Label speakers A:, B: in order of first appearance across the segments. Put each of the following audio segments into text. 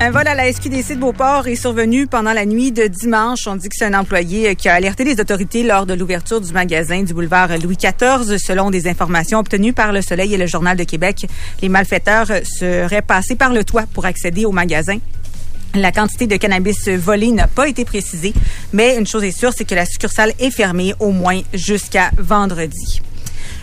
A: Un vol à la SQDC de Beauport est survenu pendant la nuit de dimanche. On dit que c'est un employé qui a alerté les autorités lors de l'ouverture du magasin du boulevard Louis XIV. Selon des informations obtenues par Le Soleil et le Journal de Québec, les malfaiteurs seraient passés par le toit pour accéder au magasin. La quantité de cannabis volé n'a pas été précisée, mais une chose est sûre, c'est que la succursale est fermée au moins jusqu'à vendredi.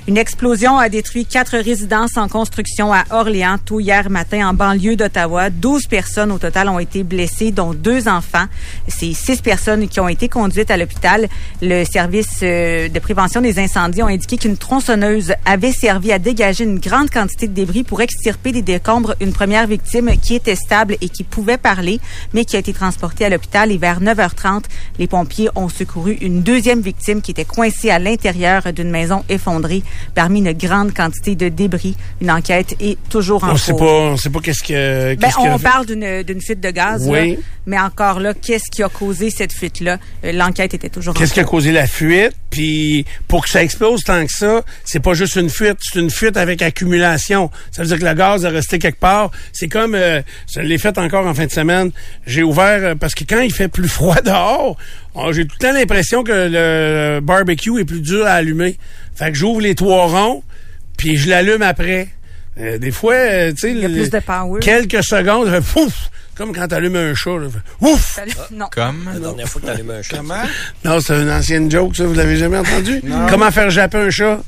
A: Une explosion a détruit quatre résidences en construction à Orléans tout hier matin en banlieue d'Ottawa. Douze personnes au total ont été blessées, dont deux enfants. C'est six personnes qui ont été conduites à l'hôpital. Le service euh, de prévention des incendies ont indiqué qu'une tronçonneuse avait servi à dégager une grande quantité de débris pour extirper des décombres une première victime qui était stable et qui pouvait parler, mais qui a été transportée à l'hôpital. Et vers 9h30, les pompiers ont secouru une deuxième victime qui était coincée à l'intérieur d'une maison effondrée parmi une grande quantité de débris. Une enquête est toujours en
B: On
A: cours.
B: sait pas, on sait pas qu'est-ce que.
A: Ben,
B: a
A: on parle d'une fuite de gaz,
B: Oui.
A: là. mais encore là, qu'est-ce qui a causé cette fuite-là? Euh, L'enquête était toujours en
B: Qu'est-ce qui a
A: cours.
B: causé la fuite? Puis pour que ça explose tant que ça, c'est pas juste une fuite, c'est une fuite avec accumulation. Ça veut dire que le gaz est resté quelque part. C'est comme, euh, je l'ai fait encore en fin de semaine. J'ai ouvert euh, parce que quand il fait plus froid dehors, oh, j'ai tout le temps l'impression que le barbecue est plus dur à allumer. Fait que j'ouvre les trois ronds, puis je l'allume après. Euh, des fois, euh, tu sais,
A: Il y a
B: le-
A: plus de power.
B: quelques secondes, fait pouf, comme quand tu allumes un chat. Là, ouf.
A: Non.
C: Comme?
D: La dernière fois que t'allumes un chat.
B: Non, c'est une ancienne joke, ça, vous l'avez jamais entendu? Comment faire japper un chat?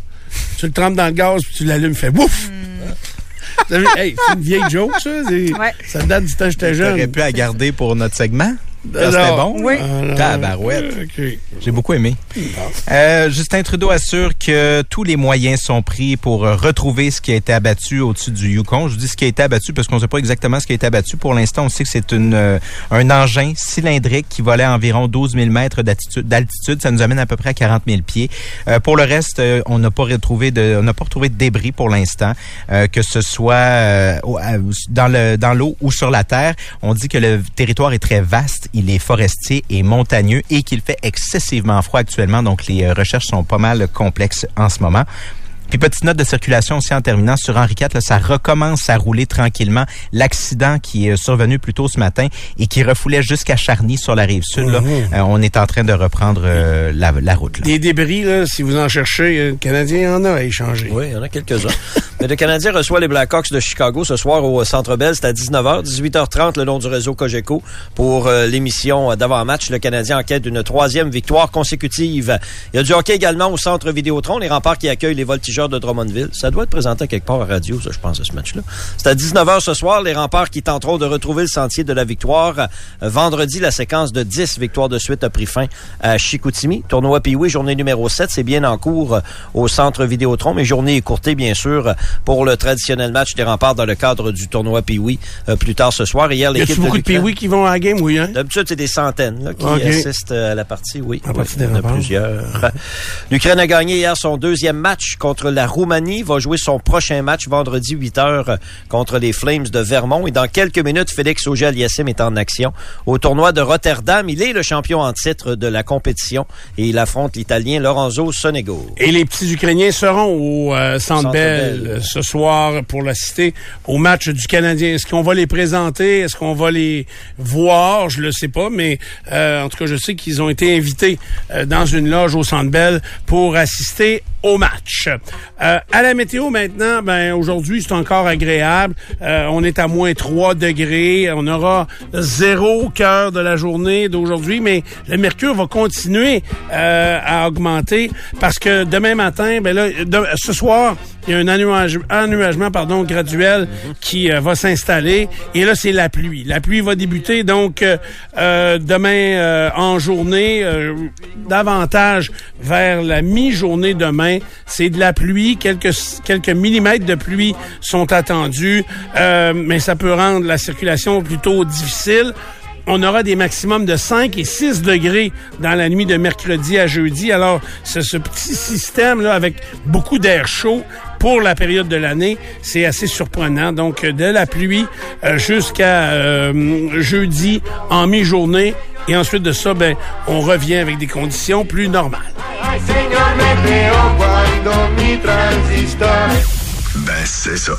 B: Tu le trempes dans le gaz, puis tu l'allumes, fait! Vous avez- hey, c'est une vieille joke, ça? C'est-
A: Ouais.
B: Ça date du temps que j'étais
C: T'aurais
B: jeune.
C: pu la garder pour notre segment?
B: Alors,
C: C'était bon?
A: Oui.
B: alors,
C: Tabarouette.
B: OK.
C: J'ai beaucoup aimé. Euh, Justin Trudeau assure que tous les moyens sont pris pour euh, retrouver ce qui a été abattu au-dessus du Yukon. Je vous dis ce qui a été abattu parce qu'on ne sait pas exactement ce qui a été abattu. Pour l'instant, on sait que c'est une euh, un engin cylindrique qui volait à environ 12 000 mètres d'altitude. Ça nous amène à peu près à 40 000 pieds. Euh, pour le reste, euh, on n'a pas retrouvé de on n'a pas retrouvé de débris pour l'instant, euh, que ce soit euh, dans le dans l'eau ou sur la terre. On dit que le territoire est très vaste, il est forestier et montagneux et qu'il fait excessivement froid actuellement. Donc les euh, recherches sont pas mal complexes en ce moment. Puis petite note de circulation aussi en terminant sur Henri IV, là, ça recommence à rouler tranquillement. L'accident qui est survenu plus tôt ce matin et qui refoulait jusqu'à Charny sur la rive sud, là, euh, on est en train de reprendre euh, la, la route. Là.
B: Des débris, là, si vous en cherchez, euh, le Canadien en a à échanger.
D: Oui, il y en a quelques-uns. Mais le Canadien reçoit les Blackhawks de Chicago ce soir au Centre Bell. C'est à 19h, 18h30 le long du réseau Cogeco pour euh, l'émission d'avant-match. Le Canadien en quête d'une troisième victoire consécutive. Il y a du hockey également au Centre Vidéotron. Les remparts qui accueillent les voltigeurs de Drummondville. Ça doit être présenté quelque part à radio, ça, je pense, à ce match-là. C'est à 19h ce soir. Les remparts qui tenteront de retrouver le sentier de la victoire. Euh, vendredi, la séquence de 10 victoires de suite a pris fin à Chicoutimi. Tournoi Pee-Wee, journée numéro 7. C'est bien en cours euh, au Centre Vidéotron, mais journée écourtée, bien sûr, pour le traditionnel match des remparts dans le cadre du tournoi euh, plus tard ce soir. Hier,
B: Y
D: l'équipe
B: a-tu
D: de
B: beaucoup de Pee-Wee qui vont à la game, oui, hein?
D: D'habitude, c'est des centaines là, qui assistent euh, à la partie, oui.
B: À
D: Oui,
B: partie des
D: y a
B: remparts.
D: plusieurs. L'Ukraine a gagné hier son deuxième match contre la Roumanie. Va jouer son prochain match vendredi 8 heures contre les Flames de Vermont. Et dans quelques minutes, Félix Auger-Aliassime est en action au tournoi de Rotterdam. Il est le champion en titre de la compétition et il affronte l'Italien Lorenzo Sonego.
B: Et les petits Ukrainiens seront au euh, Centre Bell euh, ce soir pour l'assister au match du Canadien. Est-ce qu'on va les présenter? Est-ce qu'on va les voir? Je le sais pas, mais euh, en tout cas, je sais qu'ils ont été invités euh, dans une loge au Centre Bell pour assister match. Euh, à la météo maintenant, ben aujourd'hui c'est encore agréable. Euh, on est à moins 3 degrés. On aura zéro cœur de la journée d'aujourd'hui, mais le mercure va continuer euh, à augmenter parce que demain matin, ben là, ce soir, il y a un annuage- ennuagement pardon, graduel qui euh, va s'installer. Et là, c'est la pluie. La pluie va débuter donc demain en journée, davantage vers la mi-journée demain. C'est de la pluie. Quelques, millimètres de pluie sont attendus, euh, mais ça peut rendre la circulation plutôt difficile on aura des maximums de 5 et 6 degrés dans la nuit de mercredi à jeudi. Alors, c'est ce petit système-là avec beaucoup d'air chaud pour la période de l'année, c'est assez surprenant. Donc, de la pluie euh, jusqu'à euh, jeudi en mi-journée. Et ensuite de ça, ben, on revient avec des conditions plus normales.
E: Ben, c'est ça.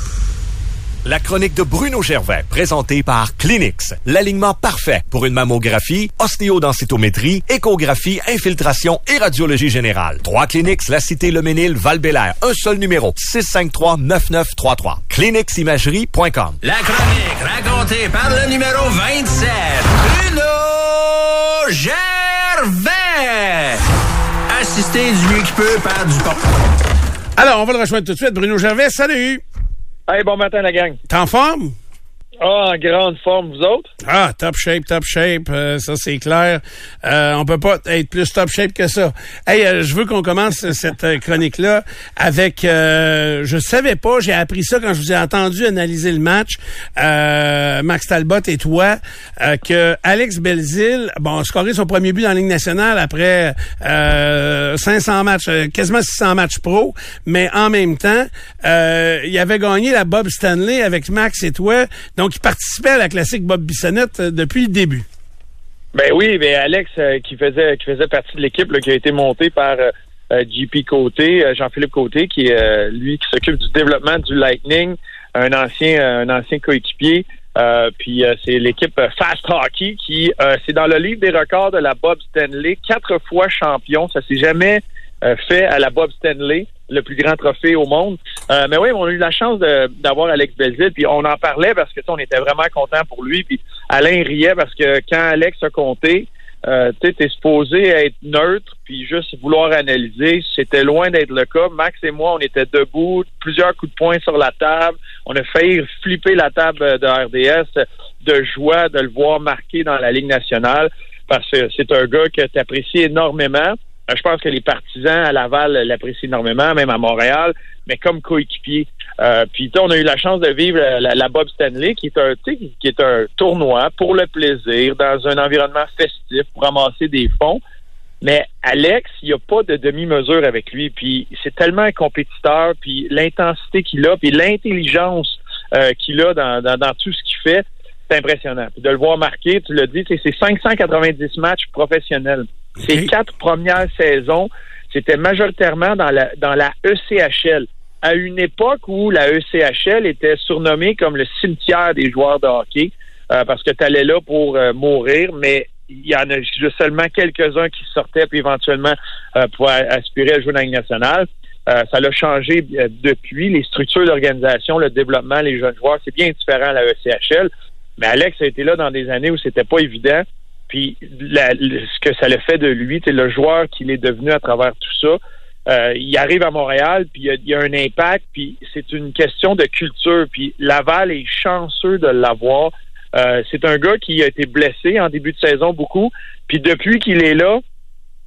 E: La chronique de Bruno Gervais, présentée par Clinix. L'alignement parfait pour une mammographie, ostéodensitométrie, échographie, infiltration et radiologie générale. Trois Clinix, la cité Le Ménil, val Un seul numéro, 653-9933. Cliniximagerie.com.
F: La chronique racontée par le numéro 27, Bruno Gervais. Assisté du mieux qui peut par du port.
B: Alors, on va le rejoindre tout de suite. Bruno Gervais, salut!
G: Hey, bon matin, la gang.
B: T'es en forme?
G: Ah, en grande forme, vous autres?
B: Ah, top shape, top shape, euh, ça c'est clair. Euh, on peut pas être plus top shape que ça. Hey, euh, je veux qu'on commence cette euh, chronique-là avec, je savais pas, j'ai appris ça quand je vous ai entendu analyser le match, Max Talbot et toi, que Alex Belzil, bon, a scoré son premier but dans la Ligue nationale après 500 matchs, quasiment 600 matchs pro, mais en même temps, il avait gagné la Bob Stanley avec Max et toi, qui participait à la classique Bob Bissonnette euh, depuis le début.
G: Ben oui, ben Alex euh, qui faisait qui faisait partie de l'équipe qui a été montée par euh, JP Côté, Jean-Philippe Côté, qui est lui qui s'occupe du développement du Lightning, un ancien un ancien coéquipier. puis c'est l'équipe Fast Hockey qui c'est dans le livre des records de la Bob Stanley, quatre fois champion. Ça s'est jamais fait à la Bob Stanley le plus grand trophée au monde. Euh, mais oui, on a eu la chance d'avoir Alex Belzil, puis on en parlait parce que on était vraiment content pour lui. Puis Alain riait parce que quand Alex a compté, euh, tu es supposé être neutre puis juste vouloir analyser. C'était loin d'être le cas. Max et moi, on était debout, plusieurs coups de poing sur la table. On a failli flipper la table de RDS de joie de le voir marquer dans la Ligue nationale parce que c'est un gars que tu apprécies énormément. Euh, je pense que les partisans à Laval l'apprécient énormément, même à Montréal, mais comme coéquipier. Euh, puis on a eu la chance de vivre la, Bob Stanley, qui est un qui est un tournoi pour le plaisir, dans un environnement festif, pour ramasser des fonds. Mais Alex, il n'y a pas de demi-mesure avec lui. Puis c'est tellement un compétiteur, puis l'intensité qu'il a, puis l'intelligence euh, qu'il a dans, dans, tout ce qu'il fait, c'est impressionnant. Puis de le voir marquer, tu l'as dit, c'est 590 matchs professionnels. Ces quatre premières saisons, c'était majoritairement dans la, dans la ECHL. À une époque où la ECHL était surnommée comme le cimetière des joueurs de hockey, euh, parce que tu allais là pour euh, mourir, mais il y en a juste seulement quelques-uns qui sortaient puis éventuellement euh, pour aspirer à jouer dans la nationale. ça l'a changé depuis. Les structures d'organisation, le développement, les jeunes joueurs, c'est bien différent à la ECHL. Mais Alex a été là dans des années où c'était pas évident. Puis ce que ça le fait de lui, c'est le joueur qu'il est devenu à travers tout ça. Euh, il arrive à Montréal, puis il y, a, un impact, puis c'est une question de culture. Puis Laval est chanceux de l'avoir. Euh, c'est un gars qui a été blessé en début de saison beaucoup, puis depuis qu'il est là,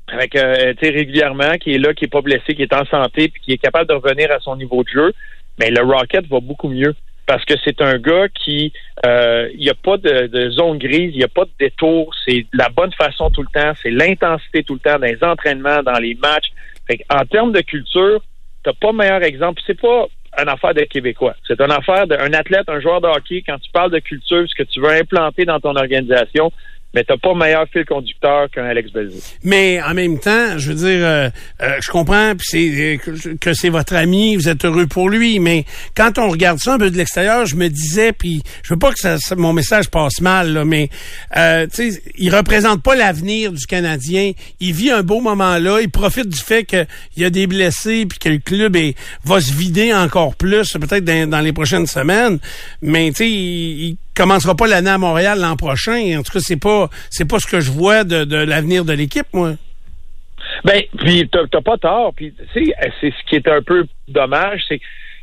G: avec euh, régulièrement, qui est là, qui est pas blessé, qui est en santé, puis qui est capable de revenir à son niveau de jeu, mais le Rocket va beaucoup mieux parce que c'est un gars qui euh, il n'y a pas de, zone grise, il n'y a pas de détour, c'est la bonne façon tout le temps, c'est l'intensité tout le temps dans les entraînements, dans les matchs. en termes de culture, t'as pas meilleur exemple. C'est pas une affaire de Québécois. C'est une affaire d'un athlète, un joueur de hockey. Quand tu parles de culture, ce que tu veux implanter dans ton organisation, mais t'as pas meilleur fil conducteur qu'un Alex Belzil.
B: Mais en même temps, je veux dire, euh, euh, je comprends c'est, euh, que c'est votre ami, vous êtes heureux pour lui, mais quand on regarde ça un peu de l'extérieur, je me disais, puis je veux pas que ça, mon message passe mal, là, mais euh, tu sais, il représente pas l'avenir du Canadien. Il vit un beau moment là, il profite du fait qu'il y a des blessés, puis que le club est, va se vider encore plus, peut-être dans, les prochaines semaines, mais tu sais, il commencera pas l'année à Montréal l'an prochain. En tout cas, c'est pas c'est pas ce que je vois de, de l'avenir de l'équipe, moi.
G: Ben, puis t'as pas tort. Puis c'est ce qui est un peu dommage, c'est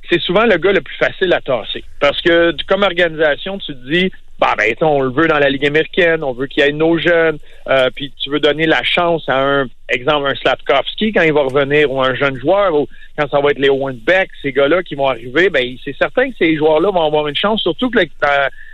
G: c'est souvent le gars le plus facile à tasser. Parce que comme organisation, tu te dis bah ben on le veut dans la Ligue américaine, on veut qu'il y ait nos jeunes, euh, puis tu veux donner la chance à un exemple un Slapkowski quand il va revenir ou un jeune joueur ou quand ça va être Léo Beck, ces gars-là qui vont arriver, ben c'est certain que ces joueurs-là vont avoir une chance, surtout que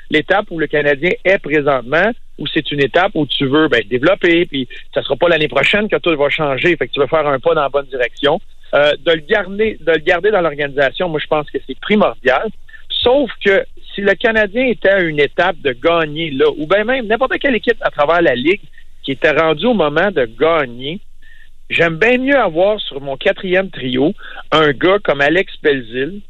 G: l'étape où le Canadien est présentement, où c'est une étape où tu veux ben, développer, puis ça sera pas l'année prochaine que tout va changer, fait que tu veux faire un pas dans la bonne direction. Euh, de le garder, de le garder dans l'organisation, moi je pense que c'est primordial. Sauf que si le Canadien était à une étape de gagner là, ou bien même n'importe quelle équipe à travers la Ligue qui était rendue au moment de gagner, j'aime bien mieux avoir sur mon quatrième trio un gars comme Alex Belzil,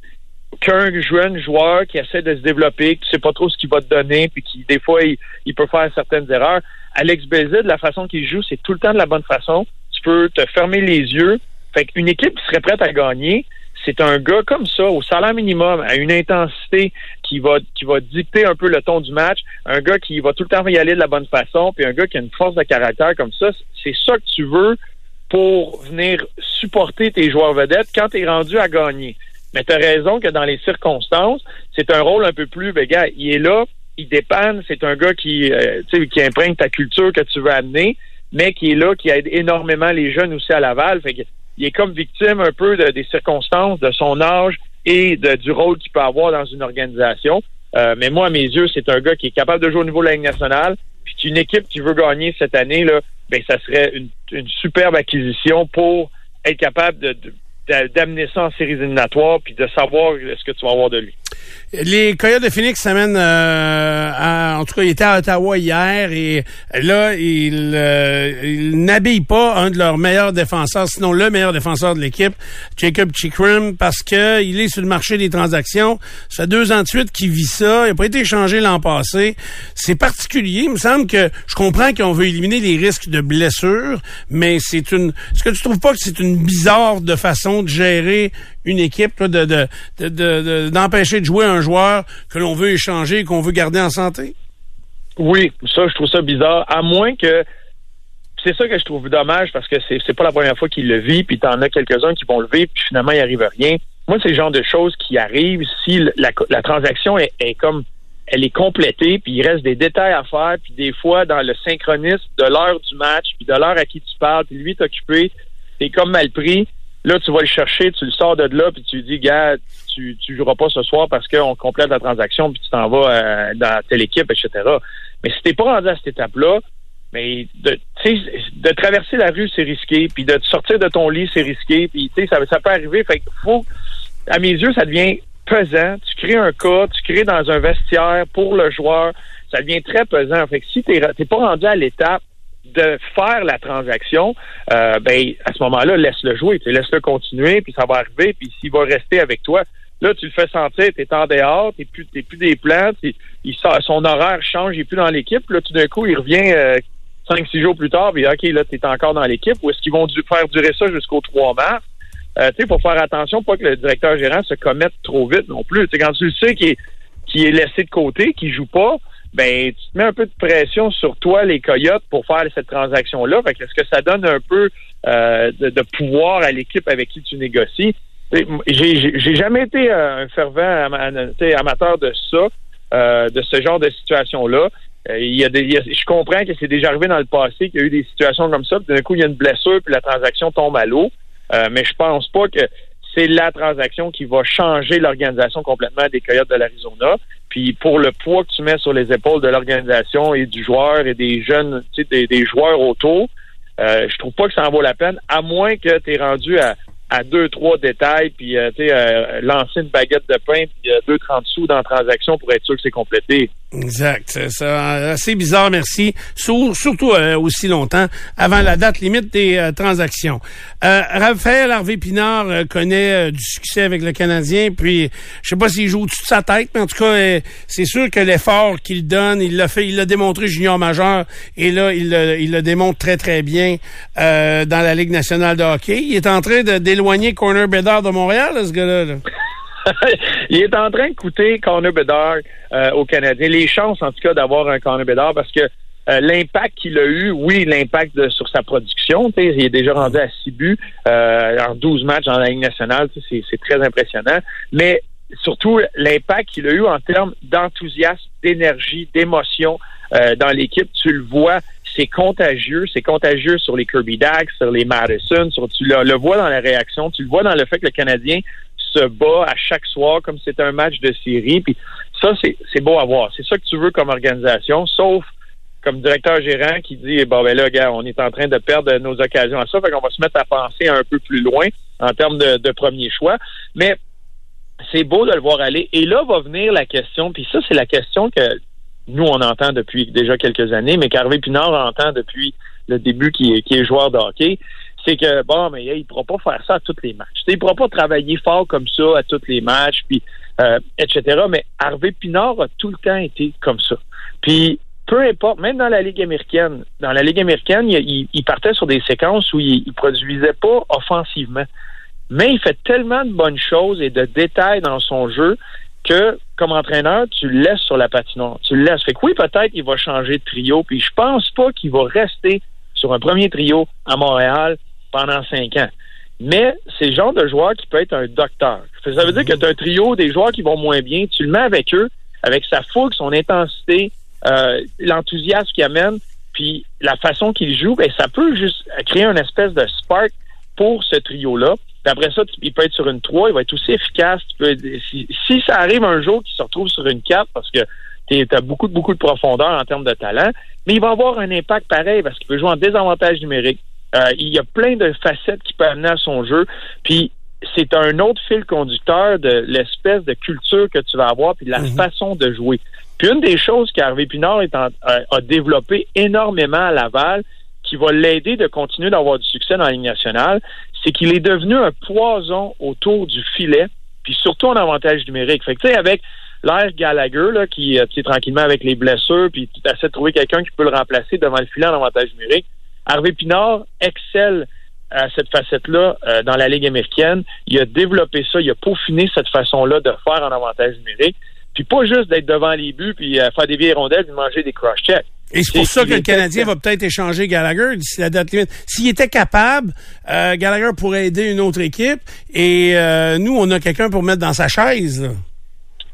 G: qu'un jeune joueur qui essaie de se développer, qui sait pas trop ce qu'il va te donner, puis qui des fois il, peut faire certaines erreurs. Alex Bézid, la façon qu'il joue, c'est tout le temps de la bonne façon. Tu peux te fermer les yeux. Fait qu'une équipe qui serait prête à gagner, c'est un gars comme ça, au salaire minimum, à une intensité qui va qui va dicter un peu le ton du match, un gars qui va tout le temps y aller de la bonne façon, puis un gars qui a une force de caractère comme ça, c'est ça que tu veux pour venir supporter tes joueurs vedettes quand tu es rendu à gagner. Mais tu as raison que dans les circonstances, c'est un rôle un peu plus, ben gars, il est là, il dépanne, c'est un gars qui, euh, qui imprègne ta culture que tu veux amener, mais qui est là, qui aide énormément les jeunes aussi à Laval. Fait il est comme victime un peu de, des circonstances, de son âge et de, du rôle qu'il peut avoir dans une organisation. Euh, mais moi, à mes yeux, c'est un gars qui est capable de jouer au niveau de la Ligue nationale. Puis qu'une équipe qui veut gagner cette année, là, ben, ça serait une, une superbe acquisition pour être capable de, d'amener ça en séries éliminatoires puis de savoir ce que tu vas avoir de lui.
B: Les Coyotes de Phoenix s'amènent euh, à, en tout cas, il était à Ottawa hier et là, il, euh, n'habille pas un de leurs meilleurs défenseurs, sinon le meilleur défenseur de l'équipe, Jacob Chikrim, parce que il est sur le marché des transactions. Ça fait deux ans de suite qu'il vit ça. Il n'a pas été échangé l'an passé. C'est particulier. Il me semble que je comprends qu'on veut éliminer les risques de blessures, mais c'est une. Est-ce que tu trouves pas que c'est une bizarre de façon de gérer une équipe, de, de, d'empêcher de, jouer un joueur que l'on veut échanger qu'on veut garder en santé?
G: Oui, ça, je trouve ça bizarre. À moins que c'est ça que je trouve dommage parce que c'est, c'est pas la première fois qu'il le vit, puis t'en as quelques-uns qui vont le vivre, puis finalement, il arrive rien. Moi, c'est le genre de choses qui arrivent si la, transaction est, comme elle est complétée, puis il reste des détails à faire, puis des fois, dans le synchronisme de l'heure du match, puis de l'heure à qui tu parles, puis lui est occupé, t'es comme mal pris. Là, tu vas le chercher, tu le sors de là, puis tu dis, gars, tu, tu joueras pas ce soir parce qu'on complète la transaction, puis tu t'en vas euh, dans telle équipe, etc. Mais si t'es pas rendu à cette étape-là, mais de, de traverser la rue, c'est risqué, puis de sortir de ton lit, c'est risqué, puis ça, ça peut arriver. Fait faut, à mes yeux, ça devient pesant. Tu crées un cas, tu crées dans un vestiaire pour le joueur, ça devient très pesant. Fait que si t'es, t'es pas rendu à l'étape de faire la transaction, euh, ben à ce moment-là, laisse-le jouer, laisse-le continuer, puis ça va arriver, puis s'il va rester avec toi, là tu le fais sentir, t'es en dehors, t'es plus t'es plus des plans, il son horaire change, il est plus dans l'équipe, là tout d'un coup il revient euh, cinq six jours plus tard, puis ok là t'es encore dans l'équipe, ou est-ce qu'ils vont faire durer ça jusqu'au 3 mars? Euh, tu sais, faut faire attention, pas que le directeur gérant se commette trop vite non plus. sais quand tu le sais qu'il est, est laissé de côté, qu'il joue pas, ben tu te mets un peu de pression sur toi, les coyotes, pour faire cette transaction-là. Fait est-ce que ça donne un peu euh, de, pouvoir à l'équipe avec qui tu négocies? J'ai jamais été un fervent amateur de ça, euh, de ce genre de situation-là. Euh, je comprends que c'est déjà arrivé dans le passé qu'il y a eu des situations comme ça, puis d'un coup, il y a une blessure, puis la transaction tombe à l'eau. mais je pense pas que c'est la transaction qui va changer l'organisation complètement des Coyotes de l'Arizona. Puis pour le poids que tu mets sur les épaules de l'organisation et du joueur et des jeunes, tu sais, des, joueurs autour, euh, je trouve pas que ça en vaut la peine, à moins que tu es rendu à, à deux, trois détails, puis euh, euh, lancer une baguette de pain, puis euh, deux, trente sous dans la transaction pour être sûr que c'est complété.
B: Exact. C'est assez bizarre, merci. surtout euh, aussi longtemps avant la date limite des euh, transactions. Euh, Raphaël Harvey Pinard connaît du succès avec le Canadien, puis je sais pas s'il joue au-dessus de sa tête, mais en tout cas, c'est sûr que l'effort qu'il donne, il l'a fait, il l'a démontré junior majeur, et là, il, il le démontre très, très bien dans la Ligue nationale de hockey. Il est en train d'éloigner Corner Bedard de Montréal, ce gars-là. là?
G: Il est en train de coûter Connor Bedard euh, aux Canadiens. Les chances, en tout cas, d'avoir un Connor Bedard parce que euh, l'impact qu'il a eu, oui, l'impact sur sa production, il est déjà rendu à 6 buts euh, en 12 matchs dans la Ligue nationale, c'est très impressionnant. Mais surtout, l'impact qu'il a eu en termes d'enthousiasme, d'énergie, d'émotion euh, dans l'équipe, tu le vois, c'est contagieux, c'est contagieux sur les Kirby Dax, sur les Madison, tu le, vois dans la réaction, tu le vois dans le fait que le Canadien se bat à chaque soir comme c'est un match de série. Puis ça, c'est beau à voir. C'est ça que tu veux comme organisation, sauf comme directeur gérant qui dit bon ben là, on est en train de perdre nos occasions à ça, fait qu'on va se mettre à penser un peu plus loin en termes de, premier choix. Mais c'est beau de le voir aller. Et là va venir la question, puis ça, c'est la question que nous, on entend depuis déjà quelques années, mais qu'Harvey Pinard entend depuis le début qui est, joueur de hockey, c'est que bon, mais il pourra pas faire ça à tous les matchs. Il pourra pas travailler fort comme ça à tous les matchs, puis euh, etc. Mais Harvey Pinard a tout le temps été comme ça. Puis peu importe, même dans la Ligue américaine, dans la Ligue américaine, il, il partait sur des séquences où il, il produisait pas offensivement. Mais il fait tellement de bonnes choses et de détails dans son jeu que, comme entraîneur, tu le laisses sur la patinoire. Tu le laisses. Fait que oui, peut-être il va changer de trio, puis je pense pas qu'il va rester sur un premier trio à Montréal pendant cinq ans. Mais c'est le genre de joueur qui peut être un docteur. Ça veut dire que tu as un trio des joueurs qui vont moins bien, tu le mets avec eux, avec sa fougue, son intensité, euh, l'enthousiasme qu'il amène, puis la façon qu'il joue, ben, ça peut juste créer une espèce de spark pour ce trio-là. Puis après ça, il peut être sur une 3, il va être aussi efficace. si, si, ça arrive un jour qu'il se retrouve sur une 4, parce que tu as beaucoup, beaucoup de profondeur en termes de talent, mais il va avoir un impact pareil parce qu'il peut jouer en désavantage numérique. Euh, il y a plein de facettes qui peut amener à son jeu. Puis c'est un autre fil conducteur de l'espèce de culture que tu vas avoir puis de la mhm. façon de jouer. Puis une des choses qu'Harvey Pinard est euh, a développé énormément à Laval, qui va l'aider de continuer d'avoir du succès dans la Ligue nationale, c'est qu'il est devenu un poison autour du filet, puis surtout en avantage numérique. Fait que tu sais, avec l'air Gallagher, là, qui, euh, tu tranquillement avec les blessures, puis tu essaies de trouver quelqu'un qui peut le remplacer devant le filet en avantage numérique, Harvey Pinard excelle à cette facette-là euh, dans la Ligue américaine. Il a développé ça, il a peaufiné cette façon-là de faire en avantage numérique. Puis pas juste d'être devant les buts, puis euh, faire des vieilles rondelles, puis manger des cross-checks.
B: Et c'est pour ça que le Canadien va peut-être échanger Gallagher d'ici la date limite. S'il était capable, euh, Gallagher pourrait aider une autre équipe et nous, on a quelqu'un pour mettre dans sa chaise.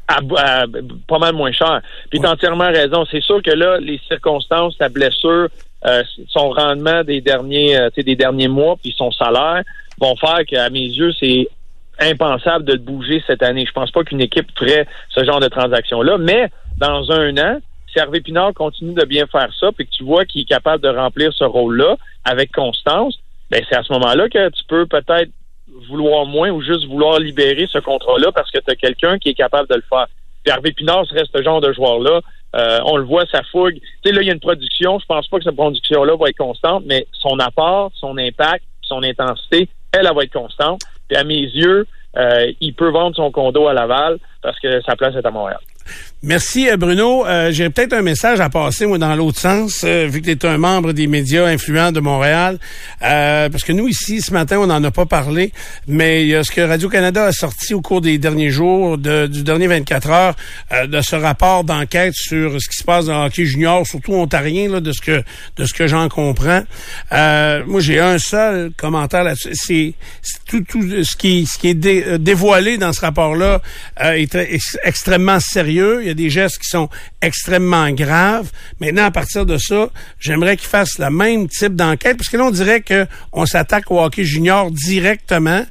G: pas mal moins cher. Puis tu as entièrement raison. C'est sûr que là, les circonstances, sa blessure, euh, son rendement des derniers, euh, des derniers mois, puis son salaire vont faire qu'à mes yeux, c'est impensable de le bouger cette année. Je pense pas qu'une équipe ferait ce genre de transaction-là, mais dans un an, si Hervé Pinard continue de bien faire ça, puis que tu vois qu'il est capable de remplir ce rôle-là avec constance, ben c'est à ce moment-là que tu peux peut-être vouloir moins ou juste vouloir libérer ce contrat-là parce que tu as quelqu'un qui est capable de le faire. Puis Hervé Pinard serait ce genre de joueur-là euh, on le voit, sa fougue. Tu sais, là, il y a une production. Je pense pas que cette production-là va être constante, mais son apport, son impact, son intensité, elle, elle va être constante. Puis à mes yeux, euh, il peut vendre son condo à Laval parce que sa place est à Montréal.
B: Merci euh, Bruno. Euh, J'ai peut-être un message à passer moi dans l'autre sens, euh, vu que tu es un membre des médias influents de Montréal. Euh, parce que nous ici ce matin on n'en a pas parlé, mais il y a ce que Radio Canada a sorti au cours des derniers jours, du dernier 24 heures, de ce rapport d'enquête sur ce qui se passe dans le hockey junior, surtout ontarien, là, de ce que de ce que j'en comprends. moi j'ai un seul commentaire là-dessus. C'est tout, tout ce qui ce qui est dévoilé dans ce rapport-là est extrêmement sérieux des gestes qui sont extrêmement graves. Maintenant, à partir de ça, j'aimerais qu'ils fassent le même type d'enquête, parce que là, on dirait que on s'attaque au hockey junior directement.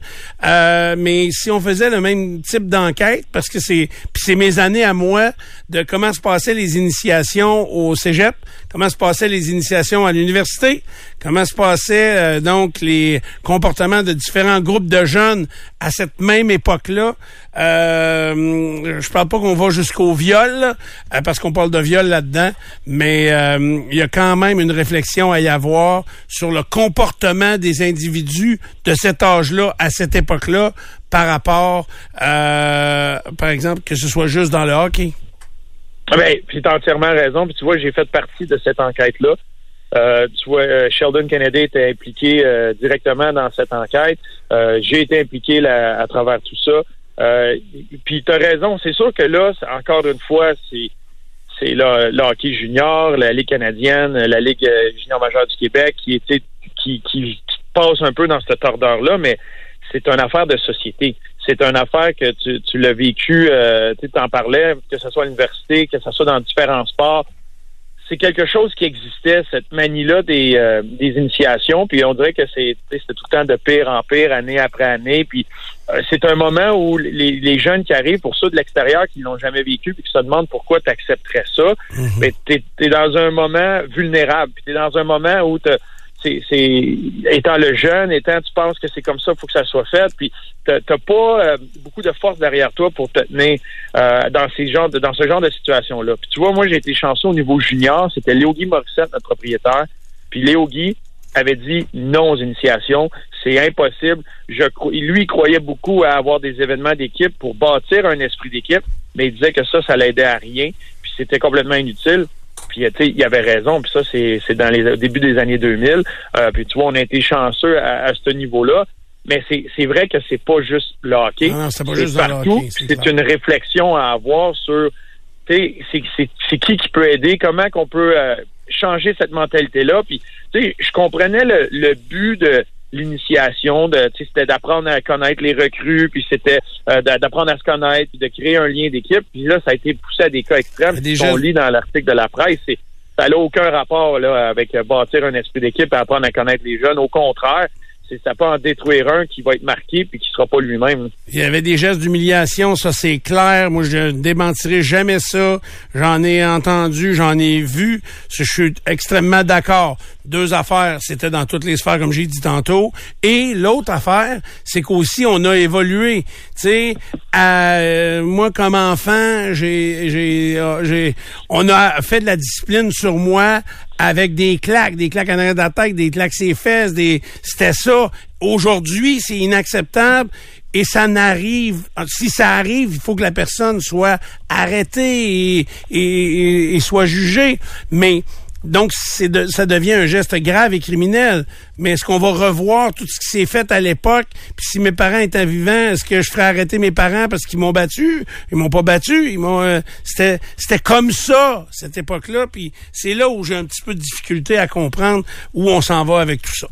B: Euh, mais si on faisait le même type d'enquête, parce que c'est c'est mes années à moi de comment se passaient les initiations au cégep, comment se passaient les initiations à l'université, comment se passaient euh, donc les comportements de différents groupes de jeunes à cette même époque-là? Euh, je parle pas qu'on va jusqu'au viol, euh, parce qu'on parle de viol là-dedans, mais euh, il y a quand même une réflexion à y avoir sur le comportement des individus de cet âge-là, à cette époque-là, par rapport, euh, par exemple, que ce soit juste dans le hockey.
G: Ah ben, tu as entièrement raison. Puis tu vois, j'ai fait partie de cette enquête-là. tu vois, Sheldon Kennedy était impliqué directement dans cette enquête. j'ai été impliqué à travers tout ça. Euh, puis tu as raison, c'est sûr que là, encore une fois, c'est c'est le, hockey junior, la Ligue canadienne, la Ligue euh, junior majeure du Québec qui était qui, qui, passe un peu dans cette ordre-là, mais c'est une affaire de société. C'est une affaire que tu, tu l'as vécu, euh, tu en parlais, que ce soit à l'université, que ce soit dans différents sports c'est quelque chose qui existait, cette manie-là des, euh, des initiations, puis on dirait que c'est tout le temps de pire en pire, année après année, puis euh, c'est un moment où les, les, jeunes qui arrivent, pour ceux de l'extérieur qui l'ont jamais vécu, puis qui se demandent pourquoi tu accepterais ça, mhm. mais tu es, dans un moment vulnérable, puis tu es dans un moment où c'est étant le jeune, étant tu penses que c'est comme ça, faut que ça soit fait, puis t'as pas euh, beaucoup de force derrière toi pour te tenir euh, dans ce genre de situation là. Puis tu vois, moi j'ai été chanceux au niveau junior, c'était Léo Guy Morissette, notre propriétaire. Puis Léo Guy, avait dit non aux initiations. C'est impossible. Je, lui, il croyait beaucoup à avoir des événements d'équipe pour bâtir un esprit d'équipe, mais il disait que ça, ça l'aidait à rien, puis c'était complètement inutile. Puis, tu sais, il avait raison. Puis ça, c'est, c'est dans les débuts des années 2000. Euh, puis tu vois, on a été chanceux à, ce niveau-là. Mais c'est, c'est vrai que c'est pas juste le hockey.
B: Non, c'est pas juste
G: partout.
B: hockey,
G: c'est, une réflexion à avoir sur, tu sais, c'est, c'est, c'est qui qui peut aider, comment qu'on peut euh, changer cette mentalité-là. Puis, tu sais, je comprenais le, le but de l'initiation de c'était d'apprendre à connaître les recrues puis c'était euh, d'apprendre à se connaître puis de créer un lien d'équipe. Puis là ça a été poussé à des cas extrêmes. Qu'on lit dans l'article de la presse c'est ça n'a aucun rapport là avec euh, bâtir un esprit d'équipe et apprendre à connaître les jeunes. Au contraire ça peut en détruire un qui va être marqué puis qui sera pas lui-même.
B: Il y avait des gestes d'humiliation, ça c'est clair. Moi, je ne démentirai jamais ça. J'en ai entendu, j'en ai vu. Je suis extrêmement d'accord. Deux affaires, c'était dans toutes les sphères, comme j'ai dit tantôt. Et l'autre affaire, c'est qu'aussi on a évolué. Tu sais, euh, moi comme enfant, j'ai, j'ai, euh, j'ai, on a fait de la discipline sur moi avec des claques, des claques en arrière d'attaque, des claques ses fesses, des c'était ça. Aujourd'hui, c'est inacceptable et ça n'arrive. Si ça arrive, il faut que la personne soit arrêtée et, et, et soit jugée. Mais donc, c'est ça devient un geste grave et criminel. Mais est-ce qu'on va revoir tout ce qui s'est fait à l'époque? Puis si mes parents étaient vivants, est-ce que je ferais arrêter mes parents parce qu'ils m'ont battu? Ils m'ont pas battu. Ils m'ont. Euh, c'était c'était comme ça cette époque-là. Puis c'est là où j'ai un petit peu de difficulté à comprendre où on s'en va avec tout ça.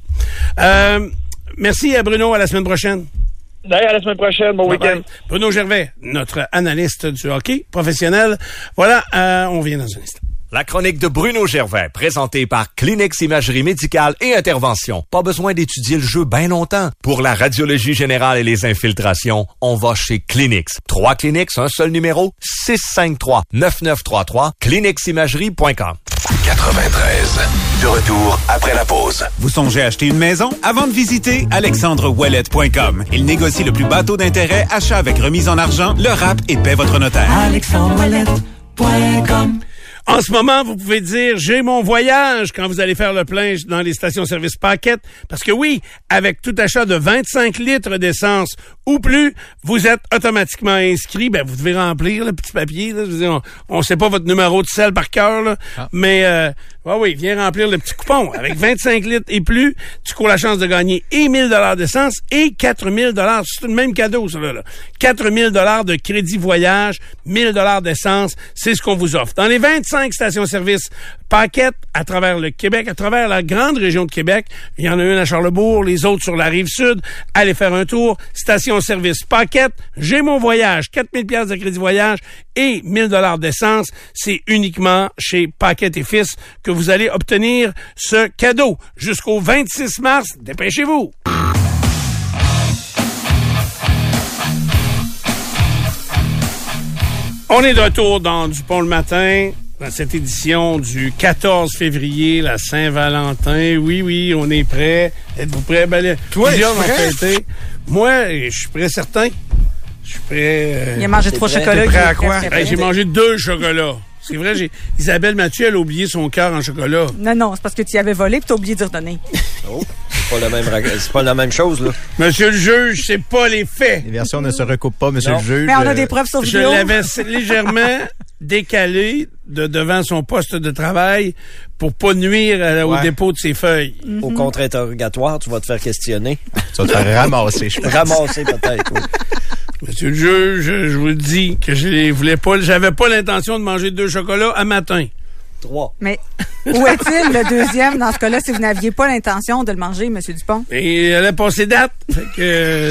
B: Euh, merci à Bruno. À la semaine prochaine.
G: D'ailleurs, à la semaine prochaine. Bon week-end.
B: Bruno Gervais, notre analyste du hockey professionnel. Voilà, euh, on vient dans un instant.
E: La chronique de Bruno Gervais, présentée par Kleenex Imagerie Médicale et Intervention. Pas besoin d'étudier le jeu bien longtemps. Pour la radiologie générale et les infiltrations, on va chez Kleenex. Trois Kleenex, un seul numéro, 653-9933, kleeneximagerie.com.
H: 93. De retour après la pause.
I: Vous songez acheter une maison? Avant de visiter alexandrewellet.com. Il négocie le plus bateau d'intérêt, achat avec remise en argent, le rap et paie votre notaire.
B: alexandrewellet.com en ce moment, vous pouvez dire j'ai mon voyage quand vous allez faire le plein dans les stations-service Paquette. Parce que oui, avec tout achat de 25 litres d'essence ou plus, vous êtes automatiquement inscrit. Ben, vous devez remplir le petit papier. on ne sait pas votre numéro de sel par cœur, ah. mais euh, oui, viens remplir le petit coupon. Avec 25 litres et plus, tu cours la chance de gagner et 1000 dollars d'essence et 4000 dollars. C'est le même cadeau, ça là. 4000 dollars de crédit voyage, 1000 dollars d'essence, c'est ce qu'on vous offre. Dans les 25 stations-service Paquette à travers le Québec, à travers la grande région de Québec, il y en a une à Charlebourg, les autres sur la rive sud. Allez faire un tour. Station-service Paquette, j'ai mon voyage, 4000 pièces de crédit voyage et 1000 dollars d'essence. C'est uniquement chez Paquette et Fils que vous allez obtenir ce cadeau jusqu'au 26 mars. Dépêchez-vous. On est de retour dans Dupont le matin, dans cette édition du 14 février, la Saint-Valentin. Oui, oui, on est prêt. Êtes-vous prêts? Ben,
C: Toi, prêt?
B: Moi, je suis prêt certain. Je suis prêt. Euh,
A: il a mangé trois chocolats.
B: Prêt à quoi? J'ai mangé deux chocolats. C'est vrai, j'ai Isabelle Mathieu, elle a oublié son cœur en chocolat.
A: Non, non, c'est parce que tu y avais volé et tu as oublié d'y redonner.
D: Oh, c'est pas, la même, c'est pas la même chose, là.
B: Monsieur le juge, c'est pas les faits.
C: Les versions ne se recoupent pas, monsieur le juge.
A: Mais on a des preuves sur
B: vidéo. Je l'avais légèrement décalé de devant son poste de travail pour pas nuire au dépôt de ses feuilles.
D: Au contre-interrogatoire, tu vas te faire questionner.
C: Tu vas te faire ramasser, je pense.
D: Ramasser, peut-être, oui.
B: Monsieur le juge, je vous le dis que je voulais pas, j'avais pas l'intention de manger deux chocolats à matin.
D: Trois.
A: Mais où est-il le deuxième dans ce cas-là si vous n'aviez pas l'intention de le manger, Monsieur Dupont?
B: Et elle a passé date.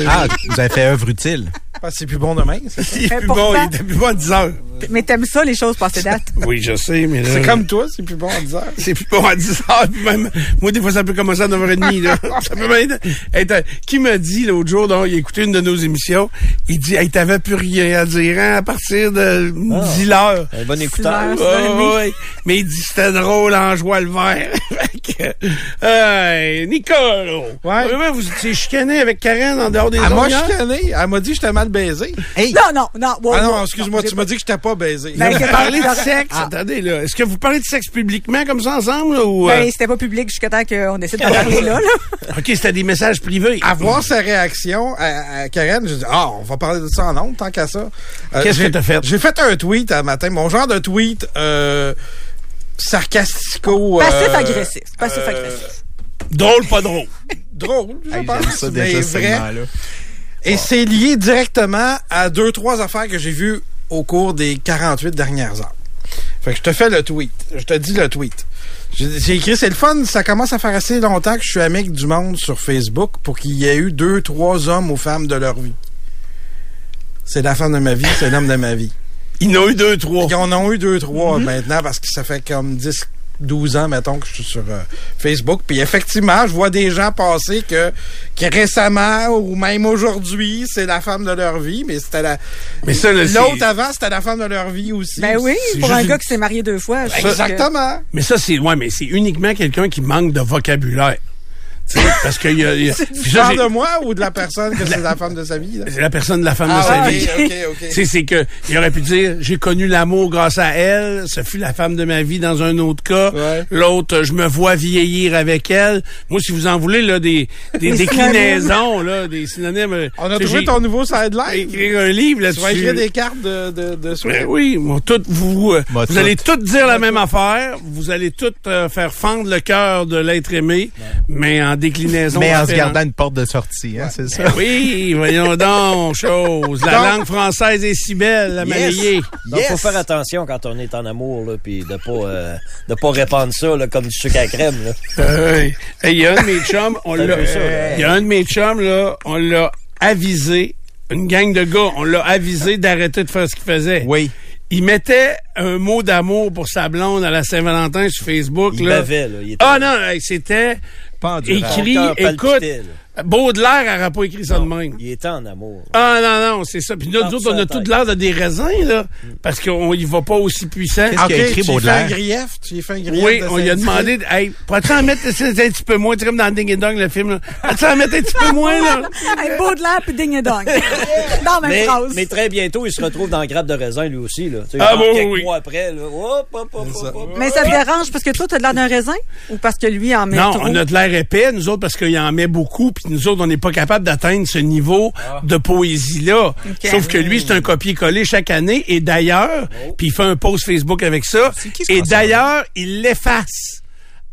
C: Ah, vous avez fait œuvre utile.
D: C'est plus bon demain.
B: C'est plus bon, il était plus bon à 10 heures.
A: Mais t'aimes ça, les choses passées date?
B: oui, je sais, mais
D: C'est comme toi, c'est plus bon à 10 heures.
B: C'est plus bon à 10 heures. même, moi, des fois, ça peut commencer à 9h30, là. ça peut même être, Qui m'a dit l'autre jour, donc, il a écouté une de nos émissions, il dit, hey, t'avais plus rien à dire, hein, à partir de 10 heures.
D: Un bon écouteur.
B: Mais il dit, c'était drôle en joie le vert. Hey, Nicole!
J: Ouais.
B: Vraiment, vous étiez chicané avec Karen en dehors des
J: Elle m'a chicané. Elle m'a dit j'étais mal baisé.
C: Hey,
A: Non, non, non. wow,
J: Ah non, excuse-moi, tu m'as dit que j'étais pas baisé.
A: Ben,
B: Vous
A: que-
B: parlez de
A: Ah.
B: sexe? Attendez, là. Est-ce que vous parlez de sexe publiquement comme ça ensemble, là, ou... euh,
A: Ben, c'était pas public jusqu'à temps qu'on décide de parler là, là.
B: OK, c'était des messages privés.
J: À voir sa réaction à, à Karen, j'ai dit, ah, on va parler de ça en ondes, tant qu'à ça. Euh,
B: Qu'est-ce que t'as fait?
J: J'ai fait un tweet un matin, mon genre de tweet euh, sarcastico... euh,
A: Passif-agressif.
J: euh,
A: Passif-agressif.
B: Drôle, pas drôle.
J: drôle, je
C: hey,
J: pense,
C: j'aime ça
J: mais
C: déjà, ce
J: vrai. Et c'est lié directement à deux, trois affaires que j'ai vues au cours des 48 dernières heures. Fait que je te fais le tweet. Je te dis le tweet. J'ai écrit, c'est le fun, ça commence à faire assez longtemps que je suis amic du monde sur Facebook pour qu'il y ait eu deux, trois hommes ou femmes de leur vie. C'est la femme de ma vie, c'est l'homme de ma vie.
B: Ils n'ont eu deux, trois.
J: Ils en ont eu deux, trois maintenant parce que ça fait comme 10, 12 ans, mettons, que je suis sur euh, Facebook. Puis effectivement, je vois des gens passer que, que récemment ou même aujourd'hui, c'est la femme de leur vie, mais c'était la.
B: Mais ça,
J: L'autre avant, c'était la femme de leur vie aussi.
A: Ben oui,
B: c'est
A: pour un
B: une-
A: gars qui s'est marié deux fois. que-
J: Exactement.
B: Mais ça, c'est ouais, mais c'est uniquement quelqu'un qui manque de vocabulaire. Parce que y a, y a- puis
J: Tu
B: ça,
J: parles
B: j'ai-
J: de moi ou de la personne que c'est la femme de sa vie?
B: C'est la personne de la femme de
J: Ah,
B: sa
J: ok,
B: vie.
J: ok, ok.
B: Tu sais, c'est que il aurait pu dire j'ai connu l'amour grâce à elle, ce fut la femme de ma vie dans un autre cas.
J: Ouais.
B: L'autre, je me vois vieillir avec elle. Moi, si vous en voulez là des des
A: Des
B: déclinaisons là, des synonymes. euh,
J: On a trouvé ton nouveau sideline.
B: écrit un livre
J: Tu vas
B: là-dessus.
J: écrire des cartes de, de, de.
B: Ben oui, moi, tout, vous, euh,
C: Moi,
B: vous
C: tout.
B: allez toutes dire la même affaire. Vous allez toutes euh, faire fendre le cœur de l'être aimé, mais en déclinaison.
C: Mais en se gardant une porte de sortie, hein, c'est ça?
B: Ben oui, voyons donc, chose. La
J: Donc-
B: langue française est si belle, la malayée.
D: Donc, faut faire attention quand on est en amour, là, puis de pas, euh, de pas répandre ça, là, comme du sucre à crème, là.
B: Euh, Il y a un de mes chums, on l'a,
D: ça,
B: il y a un de mes chums, là, on l'a avisé, une gang de gars, on l'a avisé d'arrêter de faire ce qu'il faisait.
C: Oui.
B: Il mettait un mot d'amour pour sa blonde à la Saint-Valentin sur Facebook,
D: Il
B: là.
D: bavait, là. Il était-
B: Ah non, c'était. Écrit, écoute, Baudelaire n'aurait pas écrit ça de même.
D: Il était en amour.
B: Ah non, non, c'est ça. Puis nous autres, on a tout l'air de des raisins, là, parce qu'on y va pas aussi puissant.
C: Qu'est-ce qu'il a écrit,
J: tu y fais un
C: Baudelaire?
J: grief, tu y fais un grief.
B: Oui,
J: de
B: on lui a demandé, hey, pourrais-tu en mettre un petit peu moins, tu sais, comme dans Ding et Dong, le film, là. Pourrais-tu en mettre un petit peu moins, là?
A: Hey, Baudelaire puis ding et dong. Dans la même
D: Mais,
A: phrase.
D: mais très bientôt, il se retrouve dans le grappe de raisin, lui aussi, là. Tu sais,
B: Ah, bon,
D: quelques
B: oui.
D: mois après, là. Hop, hop, hop, hop, hop.
A: Mais ça te dérange parce que toi, t'as de l'air d'un raisin? Ou parce que lui en met
B: Non,
A: trop?
B: on a de l'air épais, nous autres, parce qu'il en met beaucoup, puis nous autres, on n'est pas capable d'atteindre ce niveau de poésie-là. Sauf que lui, c'est un copier-coller chaque année, et d'ailleurs, puis il fait un post Facebook avec ça,
C: qui ce
B: et d'ailleurs, il l'efface.